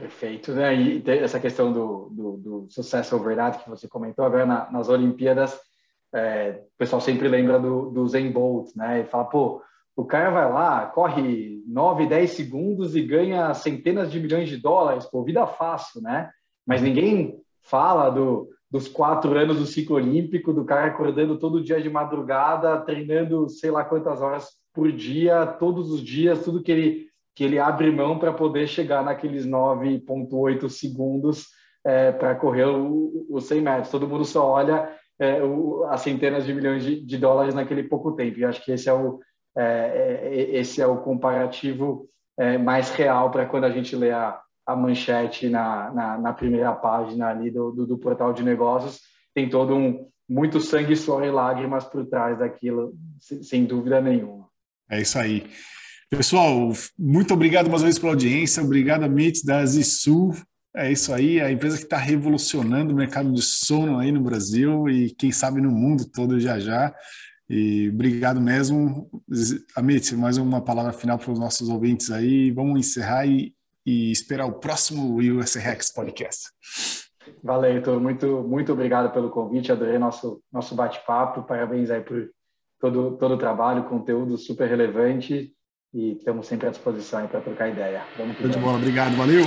B: Perfeito, né? E essa questão do, do, do sucesso overnight que você comentou agora na, nas Olimpíadas, é, o pessoal sempre lembra do, do Zen Bolt, né? E fala, pô, o cara vai lá, corre 9, 10 segundos e ganha centenas de milhões de dólares, pô, vida fácil, né? Mas ninguém fala do, dos quatro anos do ciclo olímpico, do cara acordando todo dia de madrugada, treinando sei lá quantas horas por dia, todos os dias, tudo que ele, que ele abre mão para poder chegar naqueles 9,8 segundos é, para correr os 100 metros. Todo mundo só olha é, o, as centenas de milhões de, de dólares naquele pouco tempo. E acho que esse é o, é, é, esse é o comparativo é, mais real para quando a gente lê a, a manchete na, na, na, primeira página ali do, do, do, portal de negócios. Tem todo um muito sangue, suor e lágrimas por trás daquilo, sem dúvida nenhuma.
A: É isso aí. Pessoal, muito obrigado mais uma vez pela audiência. Obrigado a Mitz da Zissu. É isso aí, a empresa que está revolucionando o mercado de sono aí no Brasil e quem sabe no mundo todo já já. E obrigado mesmo. Amit, mais uma palavra final para os nossos ouvintes aí. Vamos encerrar e, e esperar o próximo US Rex Podcast.
B: Valeu, Heitor. Muito, muito obrigado pelo convite. Adorei nosso, nosso bate-papo. Parabéns aí por todo, todo o trabalho, conteúdo super relevante. E estamos sempre à disposição para trocar ideia.
A: Vamos de bola. Obrigado. Valeu.